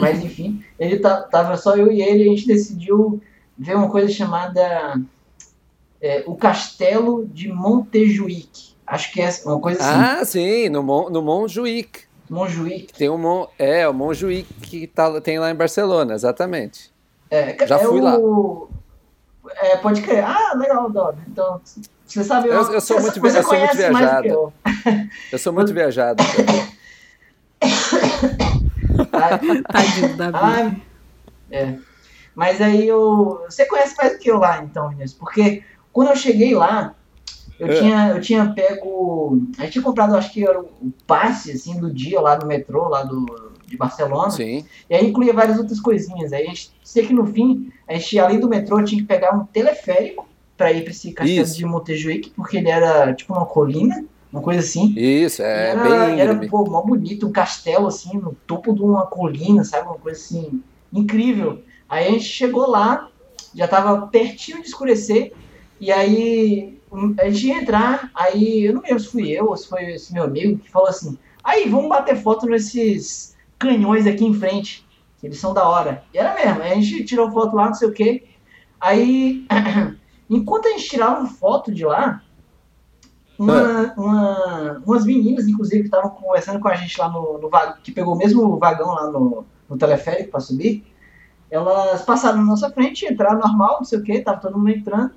mas enfim, ele tava só eu e ele, a gente decidiu ver uma coisa chamada é, o Castelo de Montjuic. Acho que é uma coisa assim. Ah, sim, no, Mon, no Montjuic. Montjuic. Tem o Mon, é, o Montjuic que tá, tem lá em Barcelona, exatamente. É, Já é fui o... lá. É, pode crer. Ah, legal, Dog. Então, você sabe... Eu- eu sou você- muito- você eu sou muito conhece mais do que viajado. eu. Eu sou muito viajado. <laughs> <laughs> Tadinho da. Ah, é. Mas aí eu. Você conhece mais do que eu lá, então, Inês? Porque quando eu cheguei lá, eu, É. tinha, eu tinha pego. A gente tinha comprado, acho que era o passe assim, do dia lá no metrô, lá do, de Barcelona. Sim. E aí incluía várias outras coisinhas. Aí a gente sei que no fim, a gente, além do metrô, tinha que pegar um teleférico para ir para esse castelo Isso. de Montjuic, porque ele era tipo uma colina, uma coisa assim. Isso, é era, bem era pô, mó bonito, um castelo assim, no topo de uma colina, sabe? Uma coisa assim, incrível. Aí a gente chegou lá, já tava pertinho de escurecer, e aí um, a gente ia entrar, aí eu não lembro se fui eu ou se foi esse meu amigo que falou assim: aí vamos bater foto nesses canhões aqui em frente, eles são da hora. E era mesmo, aí a gente tirou foto lá, não sei o quê. Aí, <clears throat> enquanto a gente tirava foto de lá, uma, uma- umas meninas, inclusive, que estavam conversando com a gente lá no, no que pegou o mesmo vagão lá no, no teleférico para subir, elas passaram na nossa frente, entraram normal, não sei o que, tava todo mundo entrando.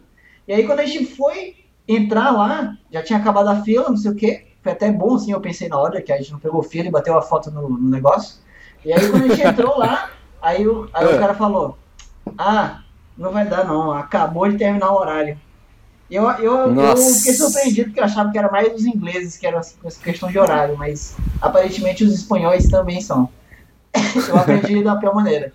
E aí quando a gente foi entrar lá, já tinha acabado a fila, não sei o que, foi até bom assim, eu pensei na hora, que a gente não pegou fila e bateu a foto no, no negócio. E aí quando a gente entrou lá, aí, o, aí o É. cara falou, ah, não vai dar não, acabou de terminar o horário. Eu, eu, eu fiquei surpreendido porque eu achava que era mais os ingleses que eram assim, com essa questão de horário, mas aparentemente os espanhóis também são. <laughs> eu aprendi da pior maneira.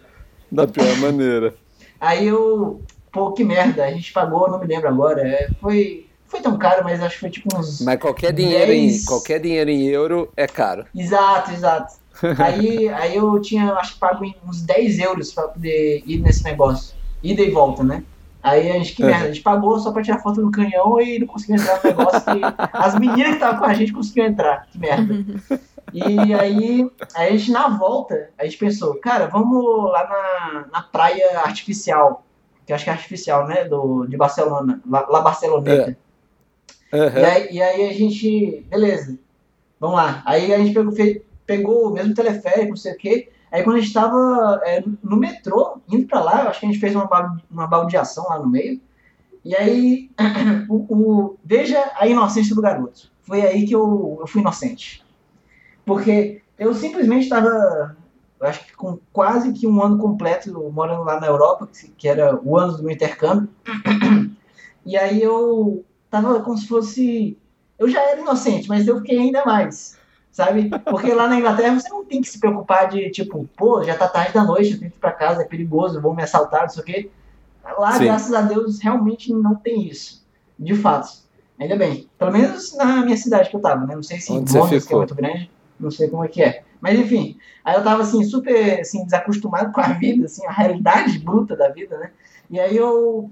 Da pior maneira. Aí eu, pô, que merda, a gente pagou, não me lembro agora, é, foi, foi tão caro, mas acho que foi tipo uns... Mas qualquer dinheiro, em, Dez. qualquer dinheiro em euro é caro. Exato, exato. <laughs> aí, aí eu tinha, acho que pago uns 10 euros pra poder ir nesse negócio, ida e volta, né? Aí a gente, que É. merda, a gente pagou só pra tirar foto no canhão e não conseguiu entrar no negócio. E <laughs> as meninas que estavam com a gente conseguiram entrar, que merda. <laughs> E aí, aí a gente na volta, a gente pensou, cara, vamos lá na, na praia artificial, que eu acho que é artificial, né, do, de Barcelona, La Barceloneta. Aham. E, aí, e aí a gente, beleza, vamos lá. Aí a gente pegou, pegou o mesmo teleférico, não sei o quê. Aí quando a gente tava é, no metrô, indo pra lá, acho que a gente fez uma, uma baldeação lá no meio. E aí, <clears throat> o, o- veja a inocência do garoto. Foi aí que eu, eu fui inocente. Porque eu simplesmente estava, acho que com quase que um ano completo morando lá na Europa, que, que era o ano do meu intercâmbio. <clears throat> E aí eu tava como se fosse. Eu já era inocente, mas eu fiquei ainda mais. Sabe? Porque lá na Inglaterra você não tem que se preocupar de, tipo, pô, já tá tarde da noite, eu tenho que ir pra casa, é perigoso, vão me assaltar, não sei o quê. Lá, Sim. graças a Deus, realmente não tem isso. De fato. Ainda bem. Pelo menos na minha cidade que eu tava, né? Não sei se Onde você Londres, que é muito grande, não sei como é que é. Mas enfim, aí eu tava assim, super assim, desacostumado com a <laughs> vida, assim, a realidade bruta da vida, né? E aí eu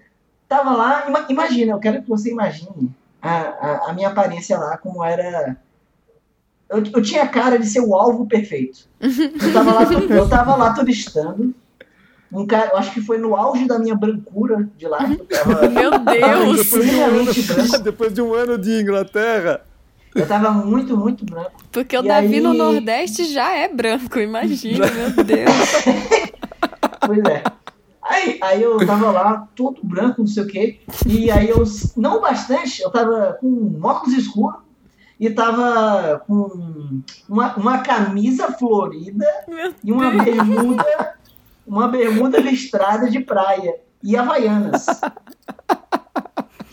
tava lá, ima- imagina, eu quero que você imagine a, a, a minha aparência lá, como era. Eu, eu tinha cara de ser o alvo perfeito. Eu tava lá, eu tava lá turistando. Um cara, eu acho que foi no auge da minha brancura de lá. Eu tava, Meu tava Deus! extremamente branco. Depois de um ano de Inglaterra. Eu tava muito, muito branco. Porque o E Davi aí- no Nordeste já é branco, imagina, meu Deus. <laughs> Pois é. Aí, aí eu tava lá, todo branco, não sei o quê. E aí eu, não bastante, eu tava com um óculos escuro e tava com uma, uma camisa florida e uma bermuda, uma bermuda listrada de praia e havaianas.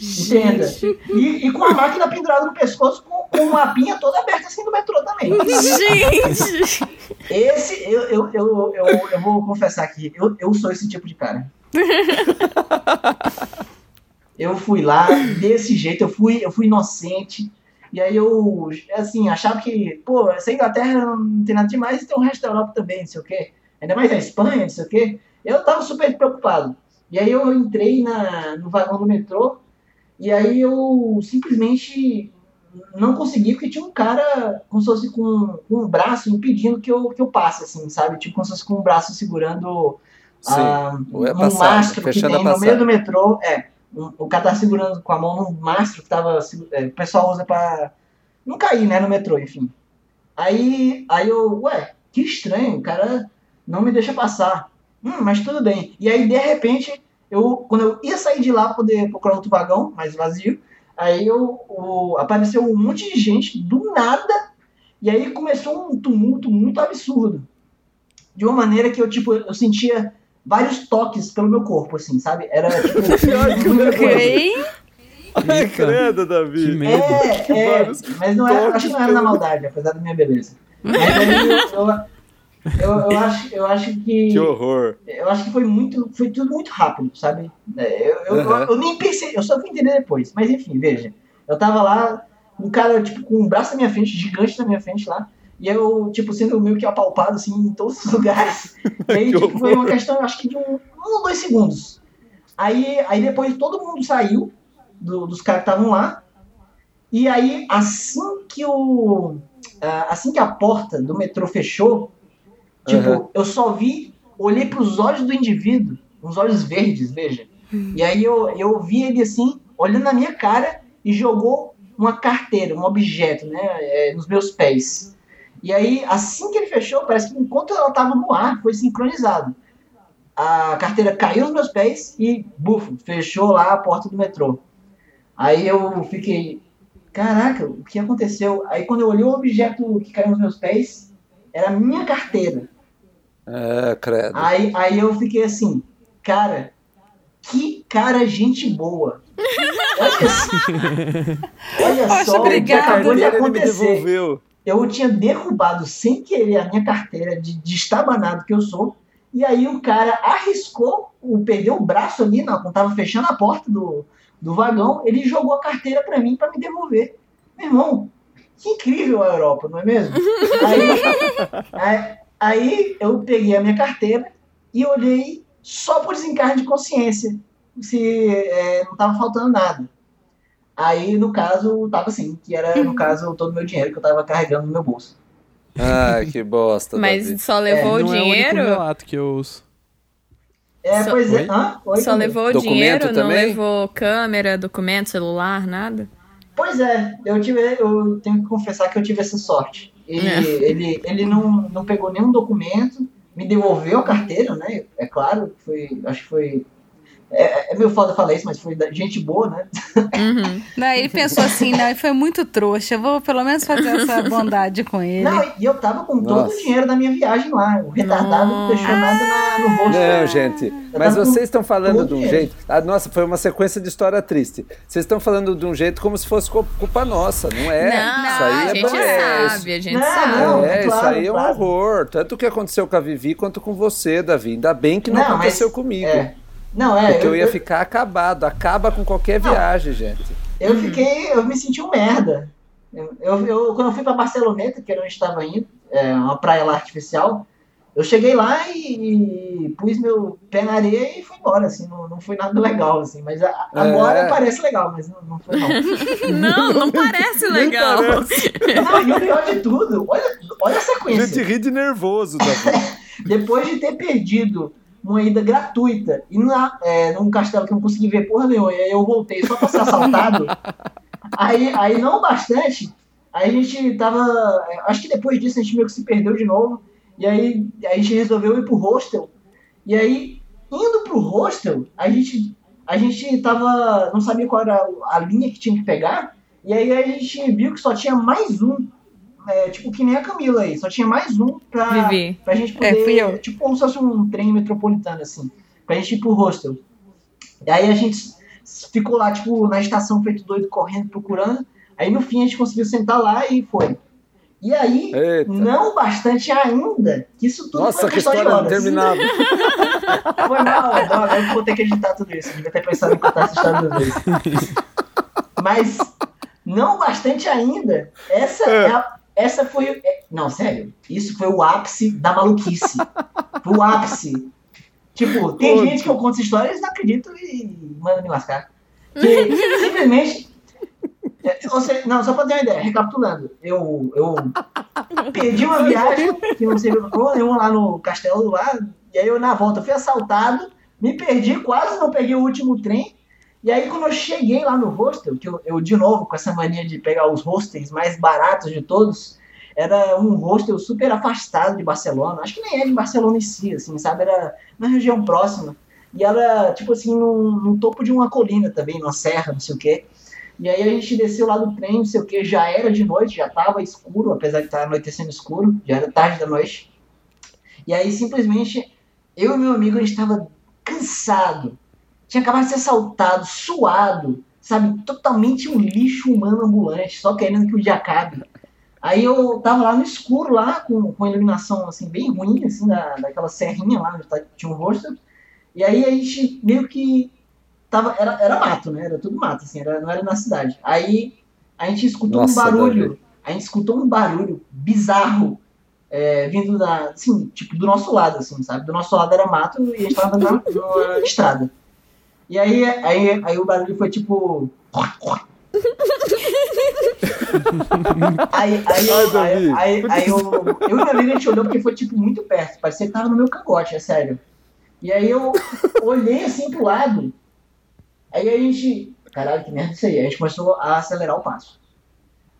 Entenda. E, e com a máquina pendurada no pescoço com, com uma mapinha toda aberta assim no metrô também. Gente! Esse, eu, eu, eu, eu, eu vou confessar aqui, eu, eu sou esse tipo de cara. <laughs> Eu fui lá desse jeito, eu fui, eu fui inocente. E aí eu, assim, achava que, pô, essa Inglaterra não tem nada demais e tem o resto da Europa também, não sei o quê. Ainda mais a Espanha, não sei o quê. Eu tava super preocupado. E aí eu entrei na, no vagão do metrô e aí eu simplesmente não consegui, porque tinha um cara como se fosse com, com um braço impedindo que eu, que eu passe, assim, sabe? Tipo, como se fosse com um braço segurando Sim. ah, Ou é um passagem, mastro que tem no meio do metrô. É, um- o cara tá segurando com a mão num mastro que tava. é, o pessoal usa pra não cair, né, no metrô, enfim. Aí, aí eu, ué, que estranho, o cara não me deixa passar. Hum, mas tudo bem. E aí, de repente, eu, quando eu ia sair de lá pra poder procurar outro vagão mais vazio, aí eu, apareceu um monte de gente do nada, e aí começou um tumulto muito absurdo. De uma maneira que eu, tipo, eu sentia vários toques pelo meu corpo, assim, sabe? Era, <laughs> tipo, okay. Ai, credo, Davi. Que medo. É, é, mas não era, acho que não era na maldade, apesar da minha beleza. Mas aí eu, eu, eu, acho, eu acho que. Que horror. Eu acho que foi muito. Foi tudo muito rápido, sabe? É, eu, eu, uhum. eu, eu nem pensei, eu só fui entender depois. Mas enfim, veja. Eu tava lá, um cara, tipo, com um braço na minha frente, gigante na minha frente lá. E eu, tipo, sendo meio que apalpado, assim, em todos os <laughs> lugares. E aí, tipo, foi uma questão, acho que de um, um ou dois segundos. Aí, aí depois todo mundo saiu do, dos caras que estavam lá. E aí, assim que o. Assim que a porta do metrô fechou, Tipo, uhum. eu só vi, olhei para os olhos do indivíduo, uns olhos verdes, veja. E aí eu, eu vi ele assim, olhando na minha cara e jogou uma carteira, um objeto, né, é, nos meus pés. E aí, assim que ele fechou, parece que enquanto ela estava no ar, foi sincronizado. A carteira caiu nos meus pés e, bufo, fechou lá a porta do metrô. Aí eu fiquei, caraca, o que aconteceu? Aí quando eu olhei o objeto que caiu nos meus pés, era a minha carteira. É, credo. Aí, aí eu fiquei assim, cara, que cara gente boa. Olha, olha Poxa, só obrigado. o que acabou de acontecer. Eu tinha derrubado sem querer a minha carteira de, de estabanado que eu sou. E aí o cara arriscou, perdeu o braço ali, não, quando tava fechando a porta do, do vagão, ele jogou a carteira para mim para me devolver. Meu irmão, que incrível a Europa, não é mesmo? Aí, <laughs> aí, aí, eu peguei a minha carteira e olhei só por desencarne de consciência se é, não estava faltando nada. Aí, no caso, tava assim, que era, no caso, todo o meu dinheiro que eu tava carregando no meu bolso. Ai, que bosta. Mas Davi. só levou é, o dinheiro? Não é o único que eu uso. É, Só- pois é. Hã? Oi, Só Camila? levou o dinheiro, não também? levou câmera, documento, celular, nada? Pois é, eu tive, eu tenho que confessar que eu tive essa sorte. Ele, É. <laughs> ele, ele não, não pegou nenhum documento, me devolveu a carteira, né? É claro, foi, acho que foi. É, é meio foda falar isso, mas foi da- gente boa, né? Uhum. Não, ele pensou assim, não, ele foi muito trouxa. Eu vou pelo menos fazer essa <laughs> bondade com ele. Não, e eu tava com todo Nossa. o dinheiro da minha viagem lá. O retardado não deixou nada na- no rosto. Não, gente, mas vocês estão falando de um dinheiro. jeito. Ah, nossa, foi uma sequência de história triste. Vocês estão falando de um jeito como se fosse cu- culpa nossa, não é? não, isso aí a é gente é, sabe, a gente Não, sabe. não. É, isso claro, aí é um claro. horror. Tanto o que aconteceu com a Vivi quanto com você, Davi. Ainda bem que não, Não, mas- aconteceu comigo. É. Não, é. Porque eu, ia ficar acabado. Acaba com qualquer Não. viagem, gente. Eu fiquei, eu me senti um merda. Eu, eu, eu- quando eu fui pra Barceloneta, que era onde estava indo, é, uma praia lá artificial, eu cheguei lá e, e pus meu pé na areia e fui embora, assim, não, não foi nada legal, assim, mas a- agora É. parece legal, mas não, não foi não. <laughs> Não, não parece legal. não, e o pior de tudo, olha, olha a A sequência. gente ri de nervoso, Davi. <laughs> Depois de ter perdido uma ida gratuita e na, é, num castelo que eu não consegui ver porra nenhuma, e aí eu voltei só pra ser assaltado. <laughs> aí, aí não bastante, aí a gente tava. é, Acho que depois disso a gente meio que se perdeu de novo. E aí a gente resolveu ir pro hostel. E aí, indo pro hostel, a gente, a gente tava. não sabia qual era a linha que tinha que pegar. E aí a gente viu que só tinha mais um. É, tipo, que nem a Camila aí, só tinha mais um pra, Vivi. pra gente É, poder. fui eu. Tipo, como se fosse um trem metropolitano, assim. Pra gente ir pro hostel. E aí a gente ficou lá, tipo, na estação feito doido, correndo, procurando. Aí no fim a gente conseguiu sentar lá e foi. E aí, Eita. não bastante ainda, que isso tudo Nossa, foi que questão de história horas. interminável. <laughs> Foi mal, droga, eu vou ter que editar tudo isso. Eu devia ter pensado em contar essa história duas vezes. <laughs> Mas, não bastante ainda, essa É. é a- essa foi. é- Não, sério, isso foi o ápice da maluquice. Foi <laughs> o ápice. Tipo, tem gente que eu conto essa história e eles não acreditam e manda me lascar. Que simplesmente. é, seja, não, só pra ter uma ideia, recapitulando, eu, eu perdi uma viagem que não serviu pra nenhuma lá no castelo lá, e aí eu na volta fui assaltado, me perdi, quase não peguei o último trem, e aí quando eu cheguei lá no hostel, que eu, eu de novo com essa mania de pegar os hostels mais baratos de todos, era um hostel super afastado de Barcelona. Acho que nem é de Barcelona em si, assim, sabe? Era na região próxima. E era, tipo assim, no, no topo de uma colina também, numa serra, não sei o quê. E aí a gente desceu lá do trem, não sei o que, já era de noite, já tava escuro, apesar de estar anoitecendo escuro, já era tarde da noite. E aí simplesmente eu e meu amigo a gente tava cansado, tinha acabado de ser assaltado, suado, sabe, totalmente um lixo humano ambulante, só querendo que o dia acabe. Aí eu tava lá no escuro, lá, com, com iluminação, assim, bem ruim, assim, da, daquela serrinha lá, onde tá, tinha um rosto. E aí a gente meio que tava, era, era mato, né? Era tudo mato, assim, era, não era na cidade. Aí a gente escutou Nossa, um barulho, a gente escutou um barulho bizarro é, vindo da, assim, tipo, do nosso lado, assim, sabe? Do nosso lado era mato e a gente tava andando na, na estrada. E aí, aí, aí o barulho foi tipo. aí, aí, aí, aí, aí eu, eu e a gente olhou porque foi tipo muito perto, parecia que tava no meu cangote, é sério. E aí eu olhei assim pro lado Aí a gente, caralho, que merda isso aí. A gente começou a acelerar o passo.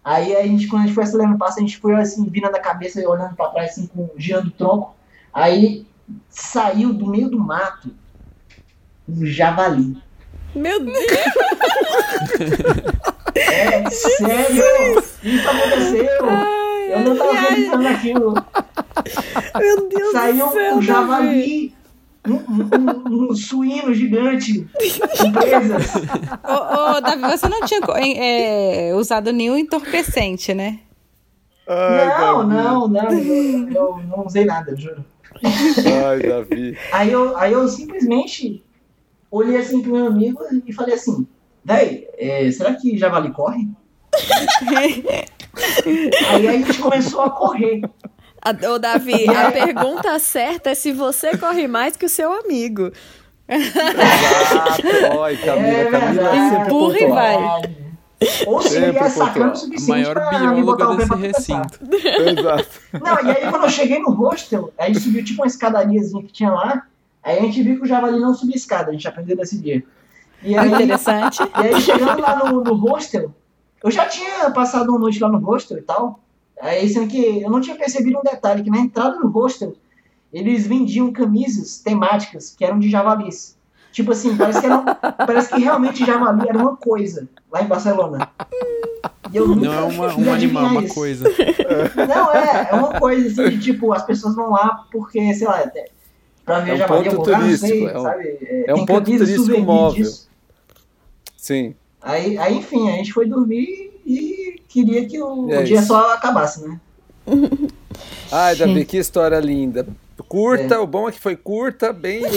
Aí a gente, quando a gente foi acelerando o passo, a gente foi assim, vindo da cabeça, olhando pra trás, assim, com, girando o tronco. Aí saiu do meio do mato um javali. Meu Deus! <laughs> É sério! Isso aconteceu! Ai, eu não tava acreditando naquilo. Meu Deus Saiu do céu, um javali um, um, um, suíno gigante com presas. Ô, ô, Davi, você não tinha é, usado nenhum entorpecente, né? Ai, não, não, não, eu, eu, não usei nada, juro. Ai, Davi. Aí eu, aí eu simplesmente olhei assim pro meu amigo e falei assim, véi, é, será que javali corre? <laughs> aí a gente começou a correr. Ô, Davi, a pergunta certa é se você corre mais que o seu amigo. Exato. Oi, Camila. É, Camila é, empurra e vai. Ou se ele é sacando o suficiente maior pra me botar o desse recinto. Exato. Não, e aí quando eu cheguei no hostel, aí subiu tipo uma escadariazinha que tinha lá, aí a gente viu que o javali não subia escada, a gente aprendeu nesse dia. E aí, Interessante. E aí chegando lá no, no hostel, eu já tinha passado uma noite lá no hostel e tal, Aí, sendo que eu não tinha percebido um detalhe, que na entrada do hostel, eles vendiam camisas temáticas que eram de javalis. Tipo assim, parece que, era, parece que realmente javali era uma coisa lá em Barcelona. não é uma, um animal, uma coisa. Não, é, é uma coisa assim, de, tipo, as pessoas vão lá porque, sei lá, é um ponto turístico, sei, é um, sabe? É, é um ponto turístico móvel. Disso. Sim. Aí, aí, enfim, a gente foi dormir e queria que o, é o dia só acabasse, né? <laughs> Ai, Davi, que história linda. Curta, é. o bom é que foi curta, bem. <laughs>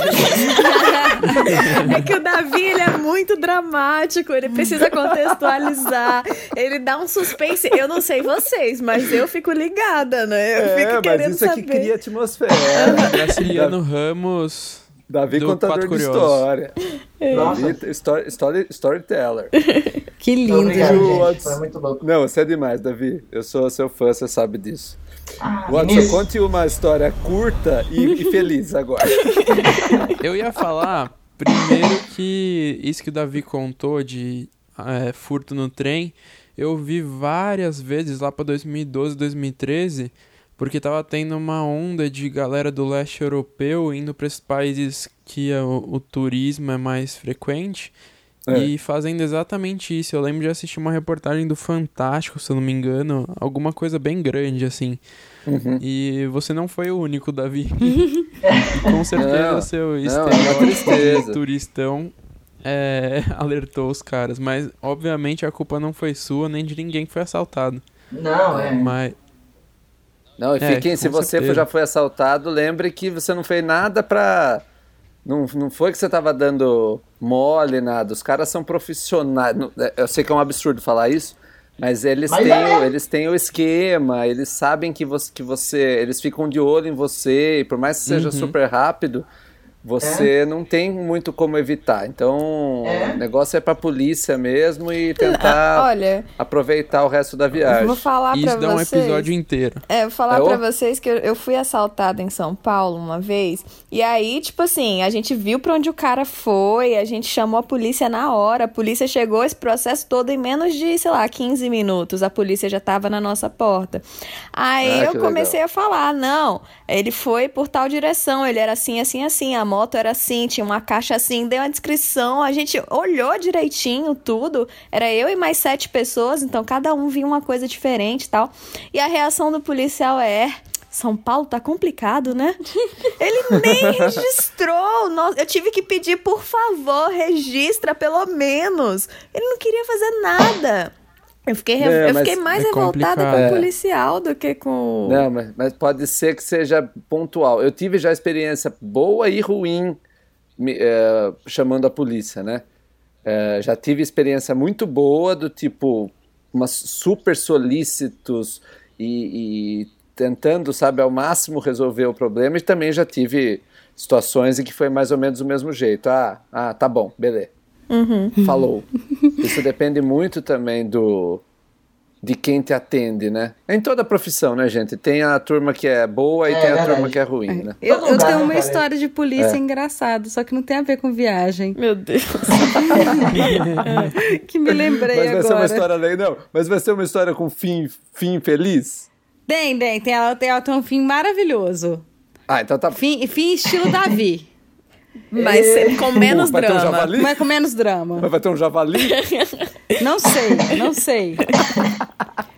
é que o Davi ele é muito dramático, ele precisa contextualizar, ele dá um suspense. Eu não sei vocês, mas eu fico ligada, né? Eu é, fico querendo mas isso saber. aqui cria atmosfera. <laughs> Graciliano Ramos. Davi do contador de história. É. Davi, story, story, storyteller. Que lindo, Obrigado, Foi muito louco. Não, você é demais, Davi. Eu sou seu fã, você sabe disso. Ah, Watson, conte uma história curta e, e <laughs> feliz agora. Eu ia falar, primeiro, que isso que o Davi contou de é, furto no trem, eu vi várias vezes lá para 2012, 2013 porque tava tendo uma onda de galera do leste europeu indo para esses países que o, o, turismo é mais frequente é. e fazendo exatamente isso. Eu lembro de assistir uma reportagem do Fantástico, se eu não me engano, alguma coisa bem grande assim. Uhum. E você não foi o único, Davi. e <laughs> com certeza não, seu é estereótipo de turistão é, <laughs> alertou os caras. Mas, obviamente, a culpa não foi sua nem de ninguém que foi assaltado. Não, é. Mas, não, e é, fiquem, se você certeza. já foi assaltado, lembre que você não fez nada pra. Não, não foi que você tava dando mole, nada. Os caras são profissionais. É, eu sei que é um absurdo falar isso, mas eles, mas têm, é. eles têm o esquema, eles sabem que você, que você. Eles ficam de olho em você, e por mais que seja uhum. super rápido, você é. não tem muito como evitar. Então, é. o negócio é pra polícia mesmo e tentar <laughs> Olha, aproveitar o resto da viagem. Vou falar Isso dá vocês. um episódio inteiro. É, vou falar é pra vocês que eu, eu fui assaltada em São Paulo uma vez. E aí, tipo assim, a gente viu pra onde o cara foi, a gente chamou a polícia na hora. A polícia chegou esse processo todo em menos de, sei lá, 15 minutos. A polícia já tava na nossa porta. Aí ah, eu comecei legal. a falar: não, ele foi por tal direção, ele era assim, assim, assim. A moto era assim, tinha uma caixa assim, deu uma descrição, a gente olhou direitinho tudo. Era eu e mais sete pessoas, então cada um via uma coisa diferente e tal. E a reação do policial é. São Paulo tá complicado, né? <laughs> Ele nem registrou. Eu tive que pedir, por favor, registra pelo menos. Ele não queria fazer nada. Eu fiquei, é, eu fiquei mais é revoltada com o policial do que com. Não, mas, mas, pode ser que seja pontual. Eu tive já experiência boa e ruim é, chamando a polícia, né? É, já tive experiência muito boa do tipo, umas super solícitos e, e, tentando, sabe, ao máximo resolver o problema. E também já tive situações em que foi mais ou menos do mesmo jeito. Ah, ah tá bom, beleza. Uhum. Falou. Isso depende muito também do de quem te atende, né? Em toda profissão, né, gente? Tem a turma que é boa e é, tem a turma que é ruim, né? Eu, eu tenho uma história de polícia é. engraçada, só que não tem a ver com viagem. Meu Deus. <laughs> que me lembrei mas vai agora. ser uma história legal. Mas vai ser uma história com fim, fim feliz? Tem, tem. Tem, ela, tem, ela tem um fim maravilhoso. Ah, então tá. Fim, fim estilo Davi. <laughs> Mas é. com menos vai drama. Um Mas com menos drama. Mas vai ter um javali? Não sei, não sei.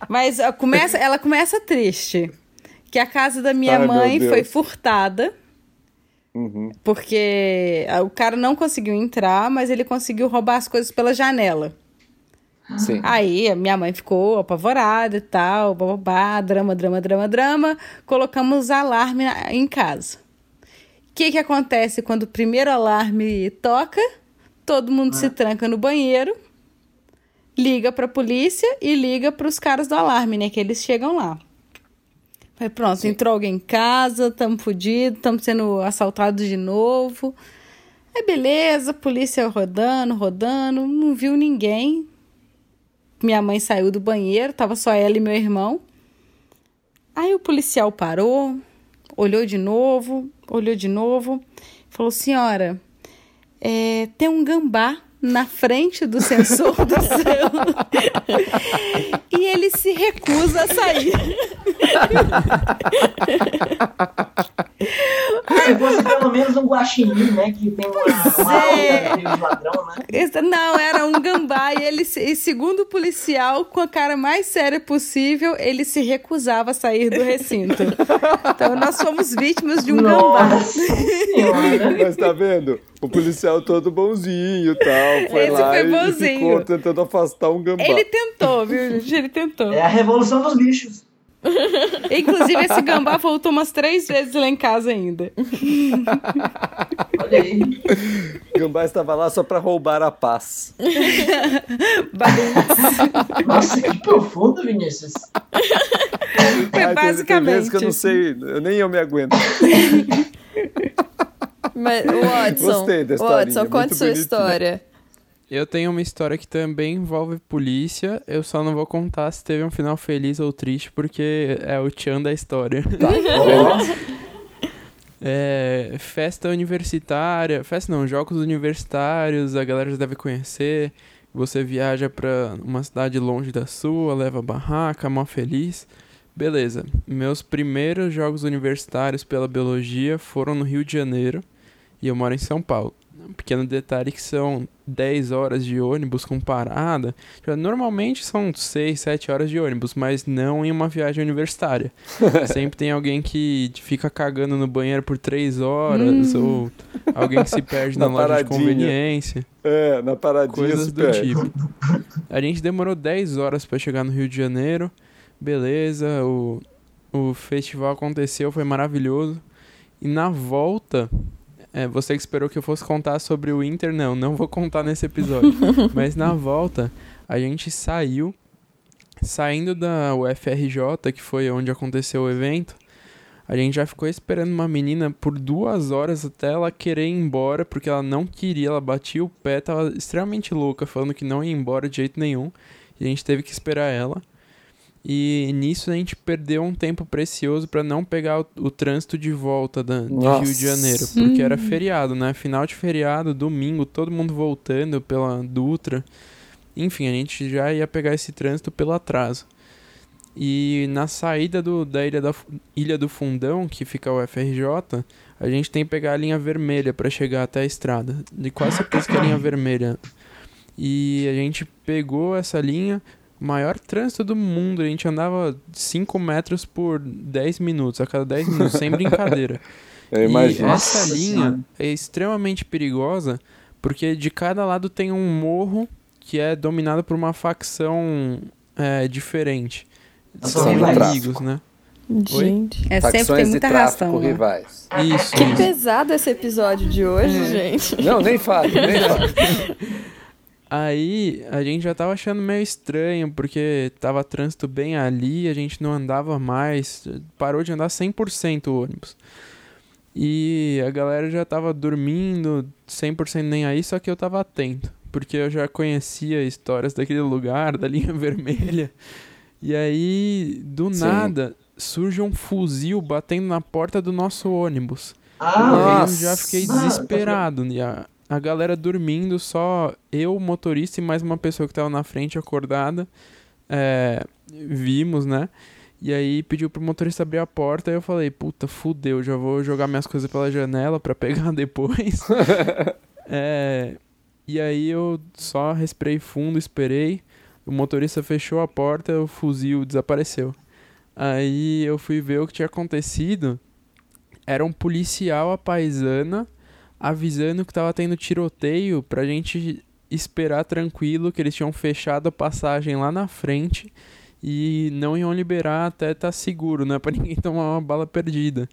Mas começa, ela começa triste. Que a casa da minha Ai, mãe foi furtada. Uhum. Porque o cara não conseguiu entrar, mas ele conseguiu roubar as coisas pela janela. Sim. Aí a minha mãe ficou apavorada e tal, babá, drama, drama, drama, drama. Colocamos alarme em casa que, que acontece quando o primeiro alarme toca? Todo mundo ah. se tranca no banheiro, liga para a polícia e liga para os caras do alarme, né? Que eles chegam lá. Aí pronto, Sim. entrou alguém em casa, estamos fodidos, estamos sendo assaltados de novo. Aí beleza, polícia rodando, rodando, não viu ninguém. Minha mãe saiu do banheiro, tava só ela e meu irmão. Aí o policial parou, olhou de novo, olhou de novo, falou: Senhora, é, tem um gambá na frente do sensor do <laughs> céu e ele se recusa a sair. Se fosse pelo menos um guaxinim, né? Que tem uma, uma é... de ladrão, né? Não, era um gambá e ele, e segundo o policial, com a cara mais séria possível, ele se recusava a sair do recinto. Então nós fomos vítimas de um Nossa gambá. Senhora. Mas tá vendo? O policial todo bonzinho e tal. Foi Esse lá foi bonzinho. e ficou tentando afastar um gambá. Ele tentou, viu, <laughs> gente? Ele tentou. É a revolução dos bichos. <laughs> Inclusive, esse gambá voltou umas três vezes lá em casa ainda. Olha aí. O gambá estava lá só para roubar a paz. <laughs> Nossa, que profundo, Vinícius. Foi Ai, basicamente. Tem, tem vezes que eu não sei, eu, nem eu me aguento. Mas, Watson, Gostei da Watson, conta sua bonito, história. Né? Eu tenho uma história que também envolve polícia. Eu só não vou contar se teve um final feliz ou triste, porque é o tchan da história. Tá. <laughs> é, festa universitária. Festa não, jogos universitários, a galera já deve conhecer. Você viaja pra uma cidade longe da sua, leva barraca, mó feliz. Beleza. Meus primeiros jogos universitários pela biologia foram no Rio de Janeiro e eu moro em São Paulo. Um pequeno detalhe que são 10 horas de ônibus com parada. Normalmente são 6, 7 horas de ônibus, mas não em uma viagem universitária. <laughs> Sempre tem alguém que fica cagando no banheiro por 3 horas, hum. ou alguém que se perde <laughs> na, na loja paradinha. de conveniência. É, na paradinha. Coisas do perde. tipo. A gente demorou 10 horas para chegar no Rio de Janeiro. Beleza, o, o festival aconteceu, foi maravilhoso. E na volta, é, você que esperou que eu fosse contar sobre o Inter, não, não vou contar nesse episódio. <laughs> Mas na volta, a gente saiu, saindo da UFRJ, que foi onde aconteceu o evento, A gente já ficou esperando uma menina por duas horas até ela querer ir embora, porque ela não queria, ela batia o pé, tava extremamente louca, falando que não ia embora de jeito nenhum. E a gente teve que esperar ela. E nisso a gente perdeu um tempo precioso para não pegar o, o, trânsito de volta da, de Rio de Janeiro, porque era feriado, né? Final de feriado, domingo, todo mundo voltando pela Dutra. Enfim, a gente já ia pegar esse trânsito pelo atraso. E na saída do, da, ilha da Ilha do Fundão, que fica o FRJ, a gente tem que pegar a linha vermelha para chegar até a estrada. De quase certeza que é a linha vermelha. E a gente pegou essa linha, maior trânsito do mundo. A gente andava 5 metros por 10 minutos, a cada 10 minutos, sem <laughs> brincadeira. Eu imagino. E essa linha é extremamente perigosa, porque de cada lado tem um morro que é dominado por uma facção é, diferente. São amigos, né? Gente, Oi? é sempre tem muita ração. Né? rivais. Isso. Que isso. pesado esse episódio de hoje, é. gente. Não, nem fale, nem fale. <laughs> Aí a gente já tava achando meio estranho, porque tava trânsito bem ali, a gente não andava mais, parou de andar 100% o ônibus. E a galera já tava dormindo, 100% nem aí, só que eu tava atento, porque eu já conhecia histórias daquele lugar, da linha <laughs> vermelha. E aí, do Sim. nada, surge um fuzil batendo na porta do nosso ônibus. Ah, e aí eu já fiquei desesperado. E a, a galera dormindo, só eu, o motorista e mais uma pessoa que tava na frente acordada. É, vimos, né? E aí pediu pro motorista abrir a porta e eu falei, puta, fudeu, já vou jogar minhas coisas pela janela para pegar <laughs> depois. <laughs> é, e aí eu só respirei fundo, esperei. O motorista fechou a porta, o fuzil desapareceu. Aí eu fui ver o que tinha acontecido. Era um policial à paisana avisando que tava tendo tiroteio pra gente esperar tranquilo, que eles tinham fechado a passagem lá na frente e não iam liberar até estar tá seguro, né? <laughs> Pra ninguém tomar uma bala perdida.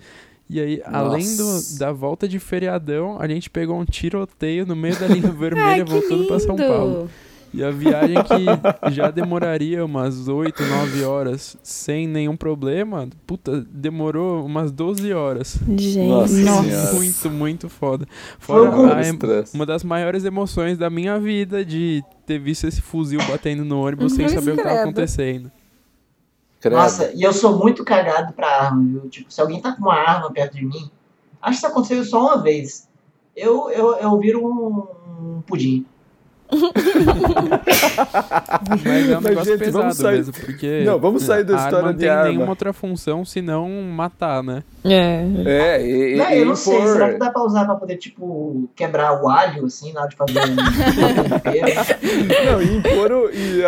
E aí, Nossa. além do, da volta de feriadão, a gente pegou um tiroteio no meio da linha <laughs> vermelha Ai, voltando para São Paulo. E a viagem que já demoraria umas 8, 9 horas sem nenhum problema, puta, demorou umas 12 horas. Gente, nossa. nossa. Muito, muito foda. Fora a, uma das maiores emoções da minha vida de ter visto esse fuzil batendo no ônibus sem saber o que estava acontecendo. Nossa, e eu sou muito cagado pra arma, viu? Tipo, se alguém tá com uma arma perto de mim, acho que isso aconteceu só uma vez. Eu, eu, eu viro um pudim. Mas é um negócio gente, pesado sair... mesmo, porque. Não, vamos sair da história de arma. Não tem nenhuma outra função senão matar, né? É. É, e, não, eu não sei, por... será que dá pra usar pra poder, tipo, quebrar o alho, assim, na hora de fazer um <laughs> Não, e impor o. E,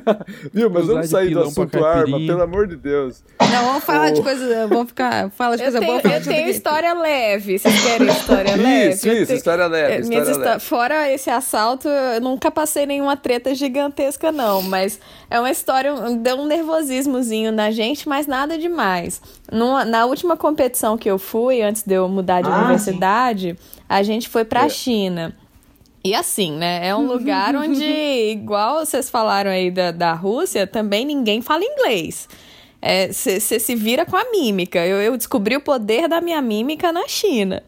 <laughs> Viu, mas vamos sair do assunto arma, pelo amor de Deus. Não, vamos falar oh. de coisas. Vamos ficar. Fala de coisa boa. Eu tenho história leve. Vocês querem história leve? Isso, isso, tenho... história leve. História leve. Fora esse assalto, eu nunca passei nenhuma treta gigantesca, não. Mas é uma história. Deu um nervosismozinho na gente, mas nada demais. Numa, na última competição que eu fui, antes de eu mudar de ah, universidade, sim. a gente foi pra é. China. E assim, né? É um <laughs> lugar onde, igual vocês falaram aí da, da Rússia, também ninguém fala inglês. Você é, se vira com a mímica. Eu, eu descobri o poder da minha mímica na China.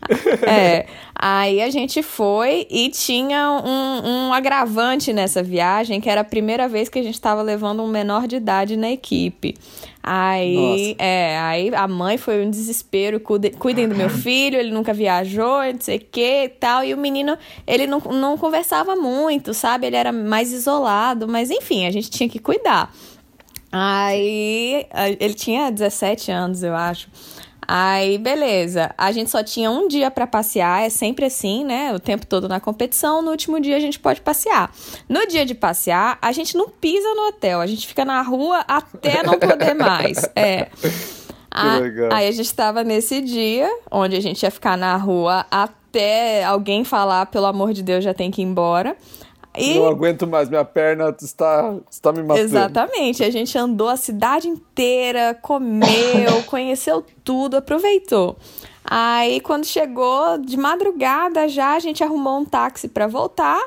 <laughs> é, aí a gente foi e tinha um, um, agravante nessa viagem, que era a primeira vez que a gente estava levando um menor de idade na equipe. Aí, é, aí a mãe foi um desespero, cuidem, cuidem do meu filho, ele nunca viajou, não sei o que e tal. E o menino, ele não, não conversava muito, sabe? Ele era mais isolado, mas enfim, a gente tinha que cuidar. Aí, ele tinha 17 anos, eu acho. Aí, beleza. A gente só tinha um dia para passear, é sempre assim, né? O tempo todo na competição. No último dia a gente pode passear. No dia de passear, a gente não pisa no hotel, a gente fica na rua até não poder <laughs> mais. É. A, aí a gente estava nesse dia, onde a gente ia ficar na rua até alguém falar, pelo amor de Deus, já tem que ir embora. E... Não aguento mais, minha perna está, está me matando. Exatamente. A gente andou a cidade inteira, comeu, <coughs> conheceu tudo, aproveitou. Aí, quando chegou de madrugada já, a gente arrumou um táxi para voltar.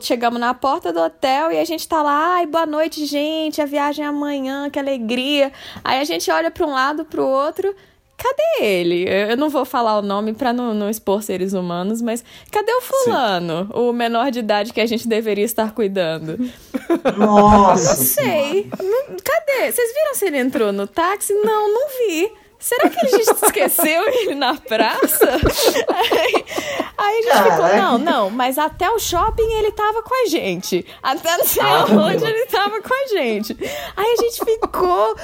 chegamos na porta do hotel e a gente tá lá, ai, boa noite, gente, a viagem é amanhã, que alegria. Aí a gente olha para um lado, para o outro, cadê ele? Eu não vou falar o nome para não, não expor seres humanos, mas cadê o fulano? Sim. O menor de idade que a gente deveria estar cuidando. Nossa! Não sei. Não, cadê? Vocês viram se ele entrou no táxi? Não, não vi. Será que a gente <laughs> esqueceu ele na praça? Aí, aí a gente Caraca. ficou, não, não, mas até o shopping ele tava com a gente. Até não sei ah, onde ele tava com a gente. Aí a gente ficou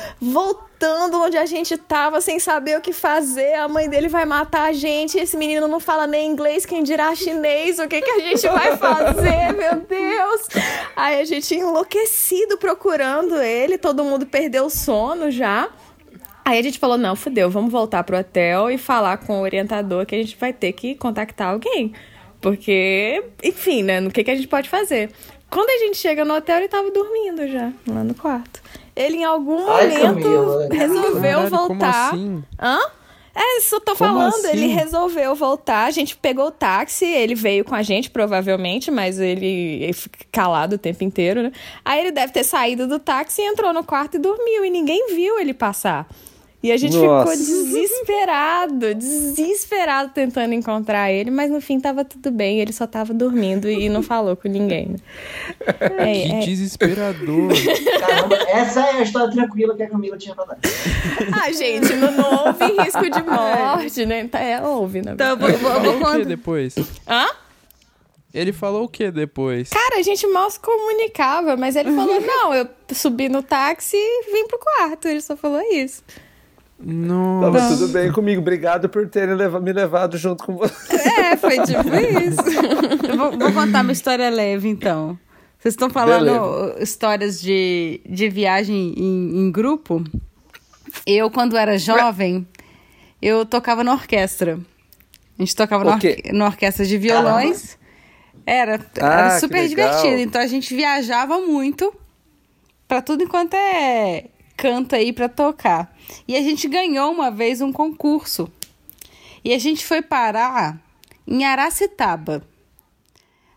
voltando onde a gente tava sem saber o que fazer. A mãe dele vai matar a gente. Esse menino não fala nem inglês, quem dirá chinês? O que, que a gente vai fazer, <laughs> meu Deus? Aí a gente enlouquecido procurando ele, todo mundo perdeu o sono já. Aí a gente falou: não, fudeu, vamos voltar pro hotel e falar com o orientador que a gente vai ter que contactar alguém. Porque, enfim, né? No que, que a gente pode fazer? Quando a gente chega no hotel, ele tava dormindo já, lá no quarto. Ele, em algum Ai, momento, Camila. resolveu Caralho, voltar. Como assim? Hã? É, isso eu tô como falando. Assim? Ele resolveu voltar. A gente pegou o táxi, ele veio com a gente, provavelmente, mas ele, ele fica calado o tempo inteiro, né? Aí ele deve ter saído do táxi, entrou no quarto e dormiu. E ninguém viu ele passar. E a gente Nossa. ficou desesperado, desesperado tentando encontrar ele, mas no fim tava tudo bem, ele só tava dormindo e não falou com ninguém. Né? <laughs> É, que é... desesperador. Caramba, essa é a história tranquila que a Camila tinha pra dar. Ah, gente, não, não houve risco de morte, né? Tá, é, houve, né? Então, vou, vou, vou o que depois? Hã? Ele falou o que depois? Cara, a gente mal se comunicava, mas ele falou: não, eu subi no táxi e vim pro quarto. Ele só falou isso. Nossa. Tava tudo bem comigo. Obrigado por terem me levado junto com você. É, foi tipo isso. vou, vou, contar uma história leve, então. Vocês estão falando Beleza. histórias de, de viagem em, em, grupo. Eu, quando era jovem, eu tocava na orquestra. A gente tocava na, orque na orquestra de violões. Era, ah, era super divertido. Então a gente viajava muito para tudo enquanto é canto aí para tocar. E a gente ganhou uma vez um concurso. E a gente foi parar em Aracitaba.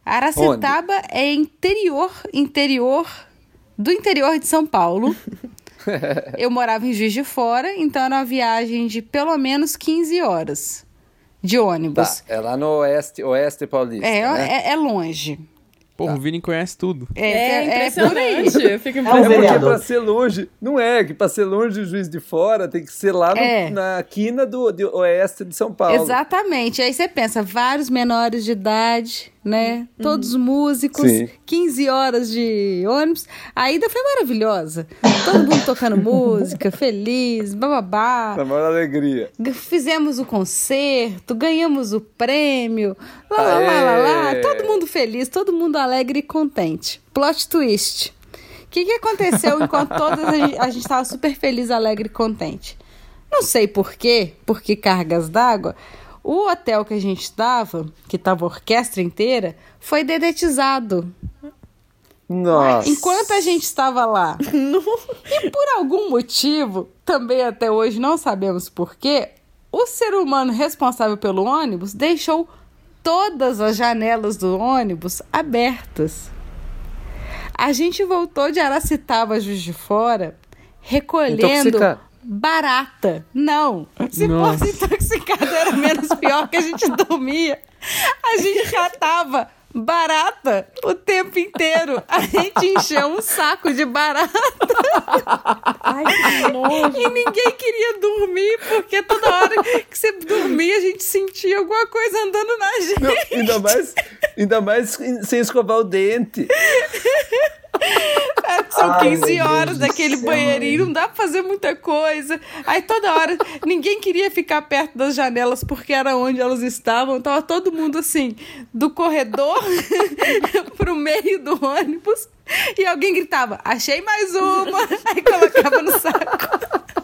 Aracitaba Onde? é interior, interior do interior de São Paulo. <laughs> Eu morava em Juiz de Fora, então era uma viagem de pelo menos 15 horas de ônibus. Tá, é lá no oeste, oeste paulista. É, né? é, é longe. Pô, tá. o Vini conhece tudo. É, é, é impressionante. É, eu fico é, é porque pra ser longe, não é que pra ser longe do Juiz de Fora tem que ser lá no, é. na quina do, do oeste de São Paulo. Exatamente. Aí você pensa, vários menores de idade, né? Uhum. Todos músicos, Sim. 15 horas de ônibus. A ida foi maravilhosa. Todo mundo tocando <laughs> música, feliz, bababá. A maior alegria. Fizemos o concerto, ganhamos o prêmio, lá, lá, lá, lá, lá. Todo mundo feliz, todo mundo alegre e contente. Plot twist. O que, que aconteceu enquanto <laughs> todas a gente estava super feliz, alegre e contente? Não sei por quê, por que cargas d'água, o hotel que a gente estava, que estava a orquestra inteira, foi dedetizado. Nossa. Enquanto a gente estava lá. <laughs> e por algum motivo, também até hoje não sabemos porquê, o ser humano responsável pelo ônibus deixou todas as janelas do ônibus abertas. A gente voltou de Aracitaba, Juiz de Fora, recolhendo barata. Não. Se Nossa. fosse intoxicado era menos pior que a gente dormia. A gente já tava barata o tempo inteiro. A gente encheu um saco de barata. Ai, que nojo. E ninguém queria dormir, porque toda hora que você dormia, a gente sentia alguma coisa andando na gente. Não, ainda mais, ainda mais sem escovar o dente. <laughs> São Ai, 15 horas daquele banheirinho, não dá pra fazer muita coisa. Aí toda hora, ninguém queria ficar perto das janelas porque era onde elas estavam. Tava todo mundo assim, do corredor <laughs> pro meio do ônibus. E alguém gritava, achei mais uma. <laughs> Aí colocava no saco.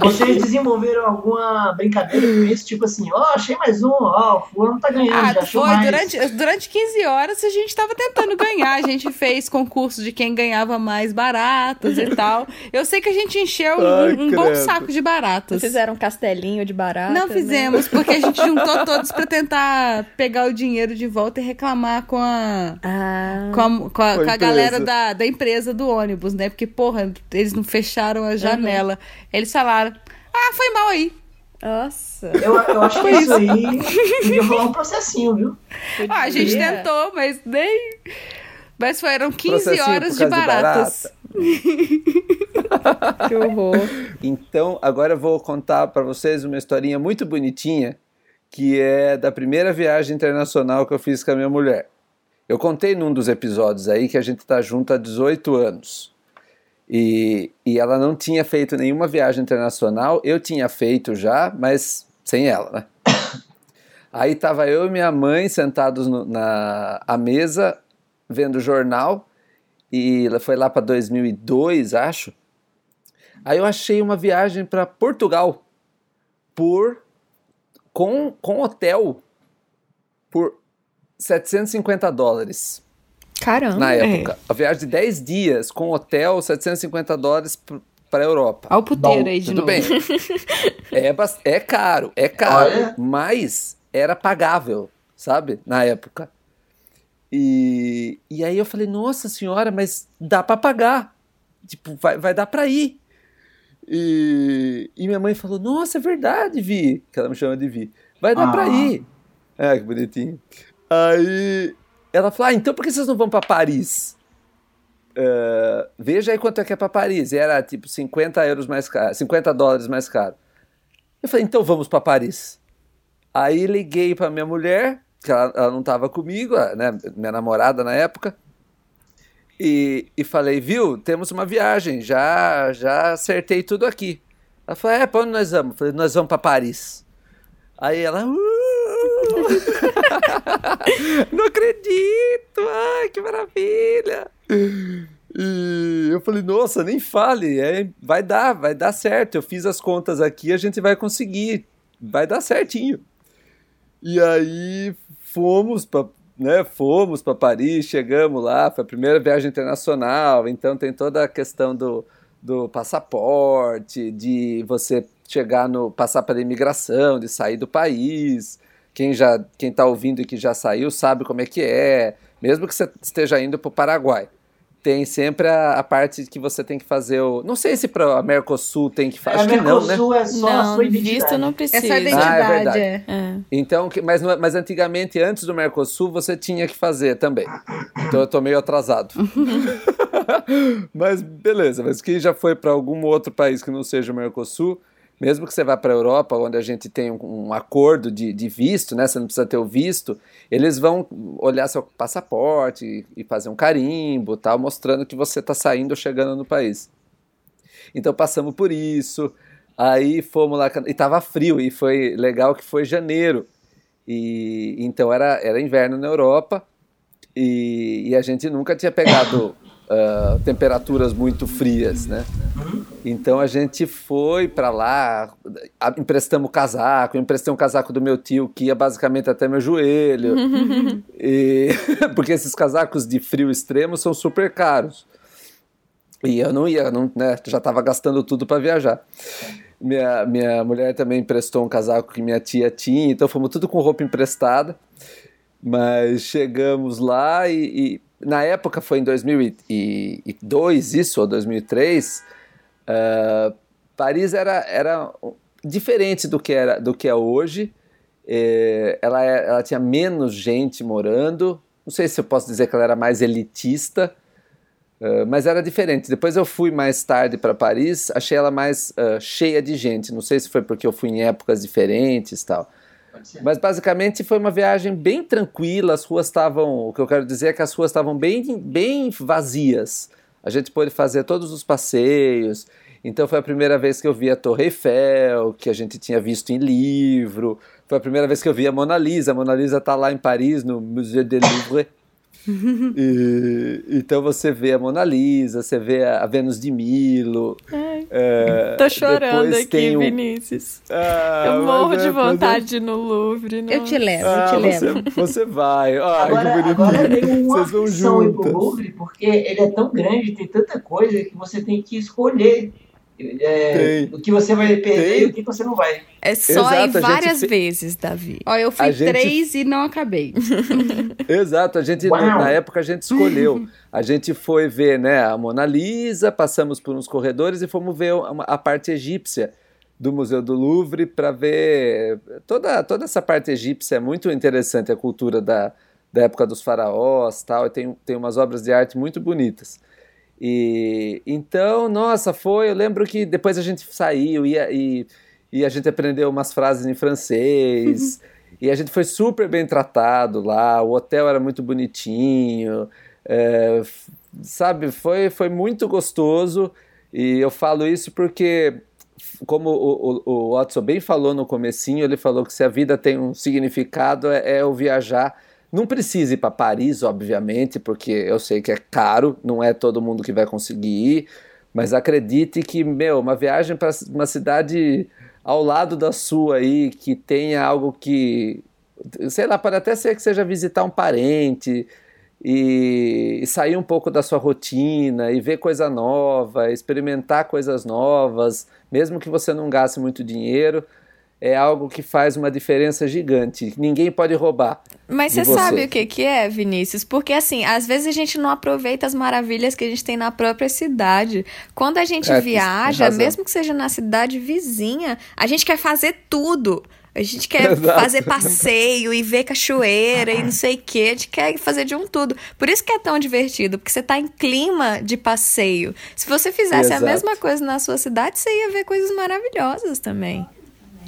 Vocês desenvolveram alguma brincadeira com isso? Tipo assim, ó, oh, achei mais um, ó, oh, o fulano tá ganhando, ah, já foi, mais. Durante, durante 15 horas a gente tava tentando ganhar, a gente fez concurso de quem ganhava mais baratas e tal. Eu sei que a gente encheu Ai, um, um bom saco de baratas. Vocês fizeram um castelinho de baratas? Não né? fizemos, né? porque a <laughs> gente juntou todos pra tentar pegar o dinheiro de volta e reclamar com a, ah, com a, com a, com a galera da, da empresa do ônibus, né? Porque, porra, eles não fecharam a janela. Uhum. Eles falaram, ah, foi mal aí. Nossa. Eu, eu acho que isso aí podia rolar um processinho, viu? Ah, a gente tentou, mas nem. Mas foram 15 horas de baratas. De <laughs> que horror. Então, agora eu vou contar para vocês uma historinha muito bonitinha, que é da primeira viagem internacional que eu fiz com a minha mulher. Eu contei num dos episódios aí que a gente está junto há 18 anos. E, e ela não tinha feito nenhuma viagem internacional, eu tinha feito já, mas sem ela, né? <laughs> Aí tava eu e minha mãe sentados no, na a mesa vendo jornal e foi lá para 2002, acho. Aí eu achei uma viagem para Portugal por com com hotel por 750 dólares. Caramba. Na época. É. A viagem de 10 dias com hotel, 750 dólares para a Europa. Olha o puteiro Bom, aí de tudo novo. bem. é, é caro, é caro, Olha. mas era pagável, sabe? Na época. E, e aí eu falei, nossa senhora, mas dá para pagar. Tipo, vai, vai dar para ir. E, e minha mãe falou, nossa, é verdade, Vi. Que ela me chama de Vi. Vai dar ah. para ir. Ah, que bonitinho. Aí ela falou: ah, então por que vocês não vão para Paris? Uh, veja aí quanto é que é para Paris. E era tipo 50 euros mais caro, 50 dólares mais caro. Eu falei: então vamos para Paris. Aí liguei para minha mulher, que ela, ela não estava comigo, né, minha namorada na época. E, e falei, viu, temos uma viagem, já já acertei tudo aqui. Ela falou, é, para onde nós vamos? Eu falei, nós vamos para Paris. Aí ela, uh, <laughs> Não acredito! Ai, que maravilha! E eu falei, nossa, nem fale, é, vai dar, vai dar certo. Eu fiz as contas aqui, a gente vai conseguir, vai dar certinho. E aí fomos para né, fomos para Paris, chegamos lá, foi a primeira viagem internacional, então tem toda a questão do, do passaporte, de você chegar no passar pela imigração, de sair do país quem já quem está ouvindo e que já saiu sabe como é que é, mesmo que você esteja indo para o Paraguai. Tem sempre a, a, parte que você tem que fazer o. Não sei se para a Mercosul tem que fazer. Acho que não, né? é só não, a sua identidade. Visto não precisa. É só identidade. Ah, é verdade. É. é. Então, mas, mas antigamente, antes do Mercosul, você tinha que fazer também. Então eu tô meio atrasado. <laughs> <laughs> mas beleza, mas quem já foi para algum outro país que não seja o Mercosul, mesmo que você vá para a Europa, onde a gente tem um, um acordo de, de, visto, né, você não precisa ter o visto, eles vão olhar seu passaporte e, fazer um carimbo, tal, mostrando que você está saindo ou chegando no país. Então passamos por isso, aí fomos lá, e estava frio, e foi legal que foi janeiro, e então era, era inverno na Europa, e, e a gente nunca tinha pegado uh, temperaturas muito frias, né? Então a gente foi para lá, emprestamos casaco, emprestei um casaco do meu tio que ia basicamente até meu joelho, <laughs> e, <laughs> porque esses casacos de frio extremo são super caros. E eu não ia, não, né, já estava gastando tudo para viajar. Minha, minha mulher também emprestou um casaco que minha tia tinha, então fomos tudo com roupa emprestada. Mas chegamos lá e, e na época foi em 2002, isso, ou 2003, uh, ah, Paris era, era diferente do que, era, do que é hoje. É, ela, é, ela tinha menos gente morando. Não sei se eu posso dizer que ela era mais elitista, uh, mas era diferente. Depois eu fui mais tarde para Paris, achei ela mais uh, cheia de gente. Não sei se foi porque eu fui em épocas diferentes tal. Mas basicamente foi uma viagem bem tranquila, as ruas estavam, o que eu quero dizer é que as ruas estavam bem, bem vazias. A gente pôde fazer todos os passeios. Então foi a primeira vez que eu vi a Torre Eiffel, que a gente tinha visto em livro. Foi a primeira vez que eu vi a Mona Lisa. A Mona Lisa está lá em Paris, no Musée du Louvre. E, então você vê a Mona Lisa, você vê a Vênus de Milo. Ai, é, tô chorando aqui, um... Vinícius. Ah, eu morro de é, vontade de ir no Louvre. Eu te levo, ah, eu te levo. Você, você vai. Ai, agora, agora tem uma <laughs> opção ir pro Louvre, porque ele é tão grande, tem tanta coisa que você tem que escolher é, o que você vai perder Tem. e o que você não vai. É só Exato, ir várias vezes, Davi. Ó, eu fui gente... três e não acabei. <laughs> Exato, a gente, Uau. na época a gente escolheu. A gente foi ver né, a Mona Lisa, passamos por uns corredores e fomos ver a parte egípcia do Museu do Louvre para ver toda, toda essa parte egípcia. É muito interessante a cultura da, da época dos faraós tal, e tem, tem umas obras de arte muito bonitas. E então, nossa, foi. Eu lembro que depois a gente saiu e, e, e a gente aprendeu umas frases em francês. e a gente foi super bem tratado lá. O hotel era muito bonitinho. É, sabe, foi, foi muito gostoso. E eu falo isso porque, como o, o, o Watson bem falou no comecinho, ele falou que se a vida tem um significado é, é o viajar não precisa ir para Paris, obviamente, porque eu sei que é caro, não é todo mundo que vai conseguir ir, mas acredite que, meu, uma viagem para uma cidade ao lado da sua aí, que tenha algo que, sei lá, pode até ser que seja visitar um parente e, e sair um pouco da sua rotina e ver coisa nova, experimentar coisas novas, mesmo que você não gaste muito dinheiro, é algo que faz uma diferença gigante. Ninguém pode roubar. Mas você, sabe o que, que é, Vinícius? Porque assim, às vezes a gente não aproveita as maravilhas que a gente tem na própria cidade. Quando a gente é, viaja, mesmo que seja na cidade vizinha, a gente quer fazer tudo. A gente quer <laughs> Exato. fazer passeio e ver cachoeira e não sei o que. A gente quer fazer de um tudo. Por isso que é tão divertido, porque você tá em clima de passeio. Se você fizesse Exato. a mesma coisa na sua cidade, você ia ver coisas maravilhosas também.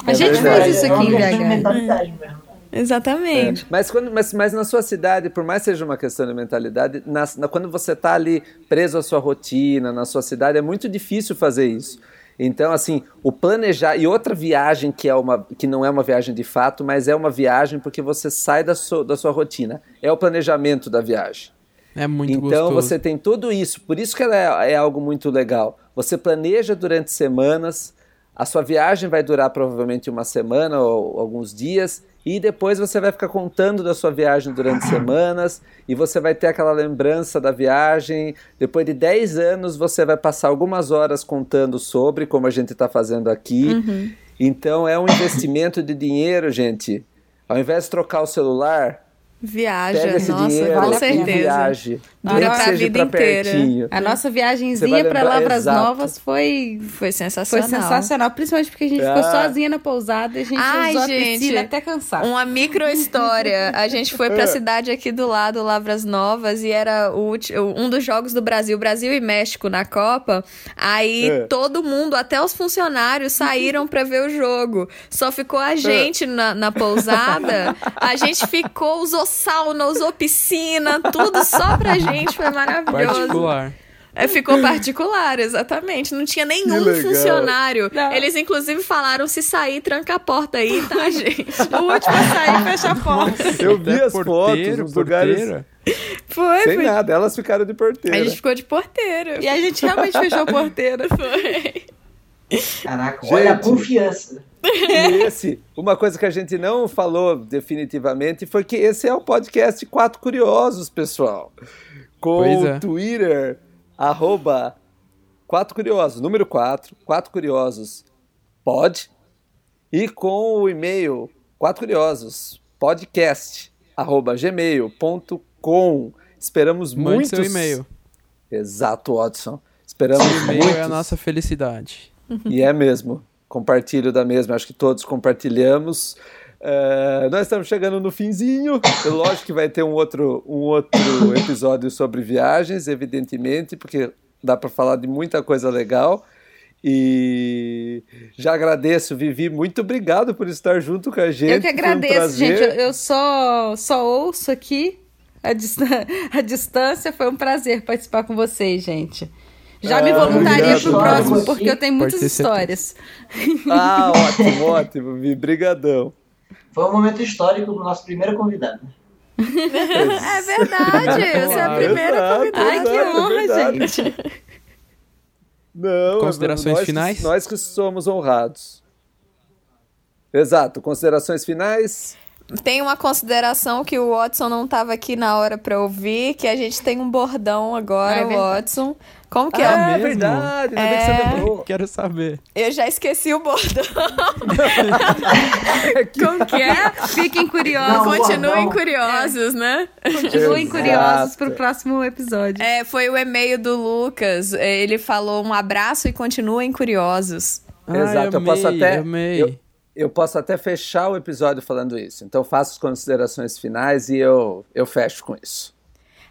A é gente verdade. fez isso aqui é em BH. Exatamente. É. Mas, quando, mas, mas na sua cidade, por mais seja uma questão de mentalidade, na, na, quando você está ali preso à sua rotina, na sua cidade, é muito difícil fazer isso. Então, assim, o planejar. E outra viagem que, é uma, que não é uma viagem de fato, mas é uma viagem porque você sai da sua, da sua rotina. É o planejamento da viagem. É muito então, gostoso. Então você tem tudo isso. Por isso que ela é, é algo muito legal. Você planeja durante semanas a sua viagem vai durar provavelmente uma semana ou alguns dias, e depois você vai ficar contando da sua viagem durante semanas, e você vai ter aquela lembrança da viagem. Depois de 10 anos, você vai passar algumas horas contando sobre, como a gente está fazendo aqui. Uhum. Então é um investimento de dinheiro, gente. Ao invés de trocar o celular, Viaja, nossa, com certeza. Viaje. Dura pra vida inteira. Pertinho. A nossa viagemzinha para Lavras. Novas foi foi sensacional. Foi sensacional, principalmente porque a gente ah. ficou sozinha na pousada e a gente Ai, usou gente, a piscina até cansar. Uma micro história. A gente foi para a <laughs> cidade aqui do lado, Lavras Novas, e era o, um dos jogos do Brasil, Brasil e México na Copa. Aí é. todo mundo, até os funcionários saíram para ver o jogo. Só ficou a é. gente é. na, na pousada. A gente ficou os sauna, usou piscina, tudo só pra gente, foi maravilhoso. Particular. É, ficou particular, exatamente. Não tinha nenhum funcionário. Não. Eles, inclusive, falaram: se sair, tranca a porta aí, tá, <laughs> gente? o último a sair, fecha a porta. Eu vi as porteiro, fotos, os lugares. Foi, Sem foi. nada, elas ficaram de porteira. A gente ficou de porteira. E a gente realmente fechou a porteira, foi. Caraca, gente, olha a confiança. E <laughs> esse, uma coisa que a gente não falou definitivamente foi que esse é o podcast Quatro Curiosos, pessoal. Com é. o Twitter, arroba Quatro Curiosos, número 4, Quatro Curiosos pod, e com o e-mail Quatro Curiosos podcast, arroba gmail.com. Esperamos Mande muitos... seu e-mail. Exato, Watson. Esperamos o e-mail muitos. é a nossa felicidade. E é mesmo compartilho da mesma, acho que todos compartilhamos. Uh, nós estamos chegando no finzinho. Lógico que vai ter um outro, um outro <coughs> episódio sobre viagens, evidentemente, porque dá para falar de muita coisa legal. E já agradeço, Vivi. Muito obrigado por estar junto com a gente. Eu que agradeço, um gente. Eu só, só ouço aqui a, dist <laughs> a distância. Foi um prazer participar com vocês, gente. Já me ah, voluntaria pro próximo, porque eu tenho muitas histórias. Ah, ótimo, ótimo, Vi. Brigadão. Foi um momento histórico pro nosso primeiro convidado. é verdade, você é a primeira convidada. Ai, que honra, gente. Não, considerações nós, finais? Nós que somos honrados. Exato, considerações finais. Tem uma consideração que o Watson não estava aqui na hora para ouvir, que a gente tem um bordão agora, é Watson. Como que ah, é? É verdade, ainda é... que você lembrou. Quero saber. Eu já esqueci o bordão. <laughs> Como que é? Fiquem curiosos. Não, Continuem bordão. curiosos, é. né? Continuem Exato. curiosos pro próximo episódio. É, foi o e-mail do Lucas. Ele falou um abraço e continuem curiosos. Ah, Exato, eu, amei, eu posso até. Eu, eu posso até fechar o episódio falando isso. Então faço as considerações finais e eu, eu fecho com isso.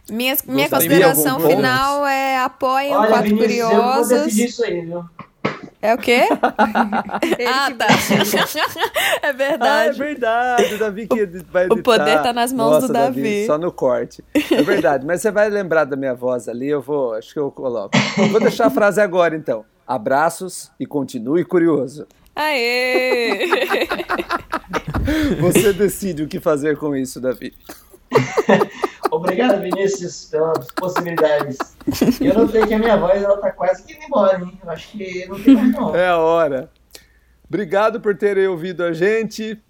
Minha, minha consideração final é apoiem o Quatro Vinícius, Curiosos. Eu vou decidir isso aí, viu? É o quê? <laughs> ah, tá. <laughs> é verdade. Ah, é verdade. O Davi que vai editar. O poder tá nas mãos Nossa, do Davi. Davi. Só no corte. É verdade. Mas você vai lembrar da minha voz ali, eu vou. Acho que eu coloco. Vou deixar a frase agora, então. Abraços e continue curioso. Aê! <laughs> Você decide o que fazer com isso, Davi. <laughs> Obrigado, Vinícius, pelas possibilidades. Eu notei que a minha voz ela tá quase que indo embora, hein? Eu acho que não tem mais não. É a hora. Obrigado por terem ouvido a gente.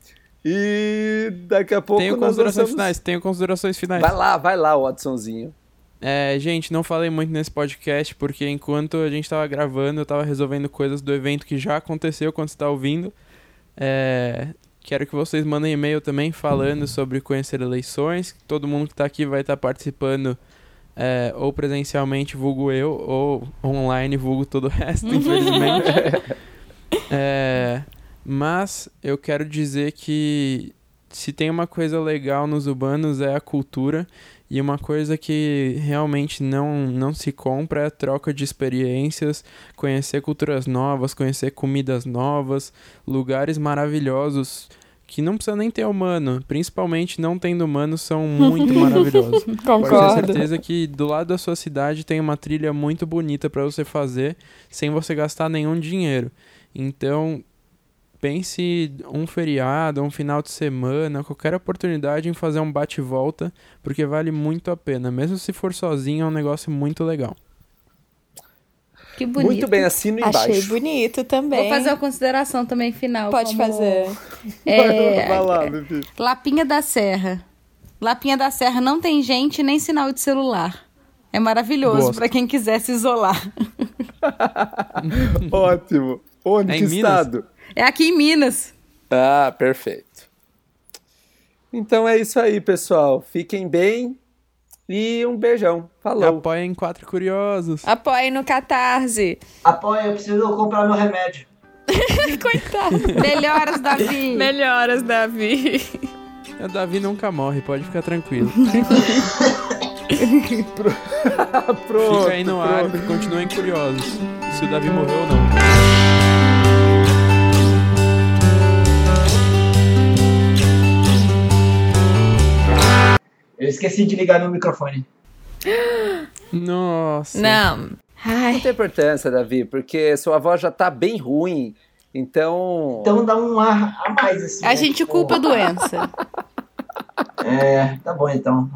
E daqui a pouco tenho nós considerações vamos... finais, tenho considerações finais. Vai lá, vai lá, Watsonzinho. É, gente, não falei muito nesse podcast porque enquanto a gente tava gravando, eu tava resolvendo coisas do evento que já aconteceu quando você tá ouvindo. É, Quero que vocês mandem e-mail também falando sobre conhecer eleições. Todo mundo que está aqui vai estar tá participando é, ou presencialmente, vulgo eu, ou online, vulgo todo o resto, <laughs> infelizmente. é, mas eu quero dizer que se tem uma coisa legal nos urbanos é a cultura e uma coisa que realmente não, não se compra é troca de experiências, conhecer culturas novas, conhecer comidas novas, lugares maravilhosos que não precisa nem ter humano, principalmente não tendo humano, são muito <laughs> maravilhosos. Concordo. <laughs> Pode ter certeza que do lado da sua cidade tem uma trilha muito bonita para você fazer sem você gastar nenhum dinheiro. Então, pense um feriado, um final de semana, qualquer oportunidade em fazer um bate-volta, porque vale muito a pena. Mesmo se for sozinho, é um negócio muito legal. Que bonito. Muito bem, assino embaixo. Achei bonito também. Vou fazer uma consideração também final. Pode como... fazer. É... Vai lá, Bibi. Lapinha da Serra. Lapinha da Serra não tem gente nem sinal de celular. É maravilhoso para quem quiser se isolar. <laughs> Ótimo. Onde? É que estado? É aqui em Minas. Ah, perfeito. Então é isso aí, pessoal. Fiquem bem e um beijão. Falou. Apoiem Quatro Curiosos. Apoiem no Catarse. Apoiem, eu preciso comprar meu remédio. <laughs> Coitado. Melhoras, Davi. Melhoras, Davi. O Davi nunca morre, pode ficar tranquilo. <laughs> <laughs> pronto, Fica aí no pronto. ar, continuem curiosos. Se o Davi morreu ou não. Eu esqueci de ligar meu microfone. Nossa. Não. Ai. Não tem importância, Davi, porque sua voz já tá bem ruim. Então. Então dá um ar a mais assim. A né? gente culpa a doença. <laughs> É, tá bom então.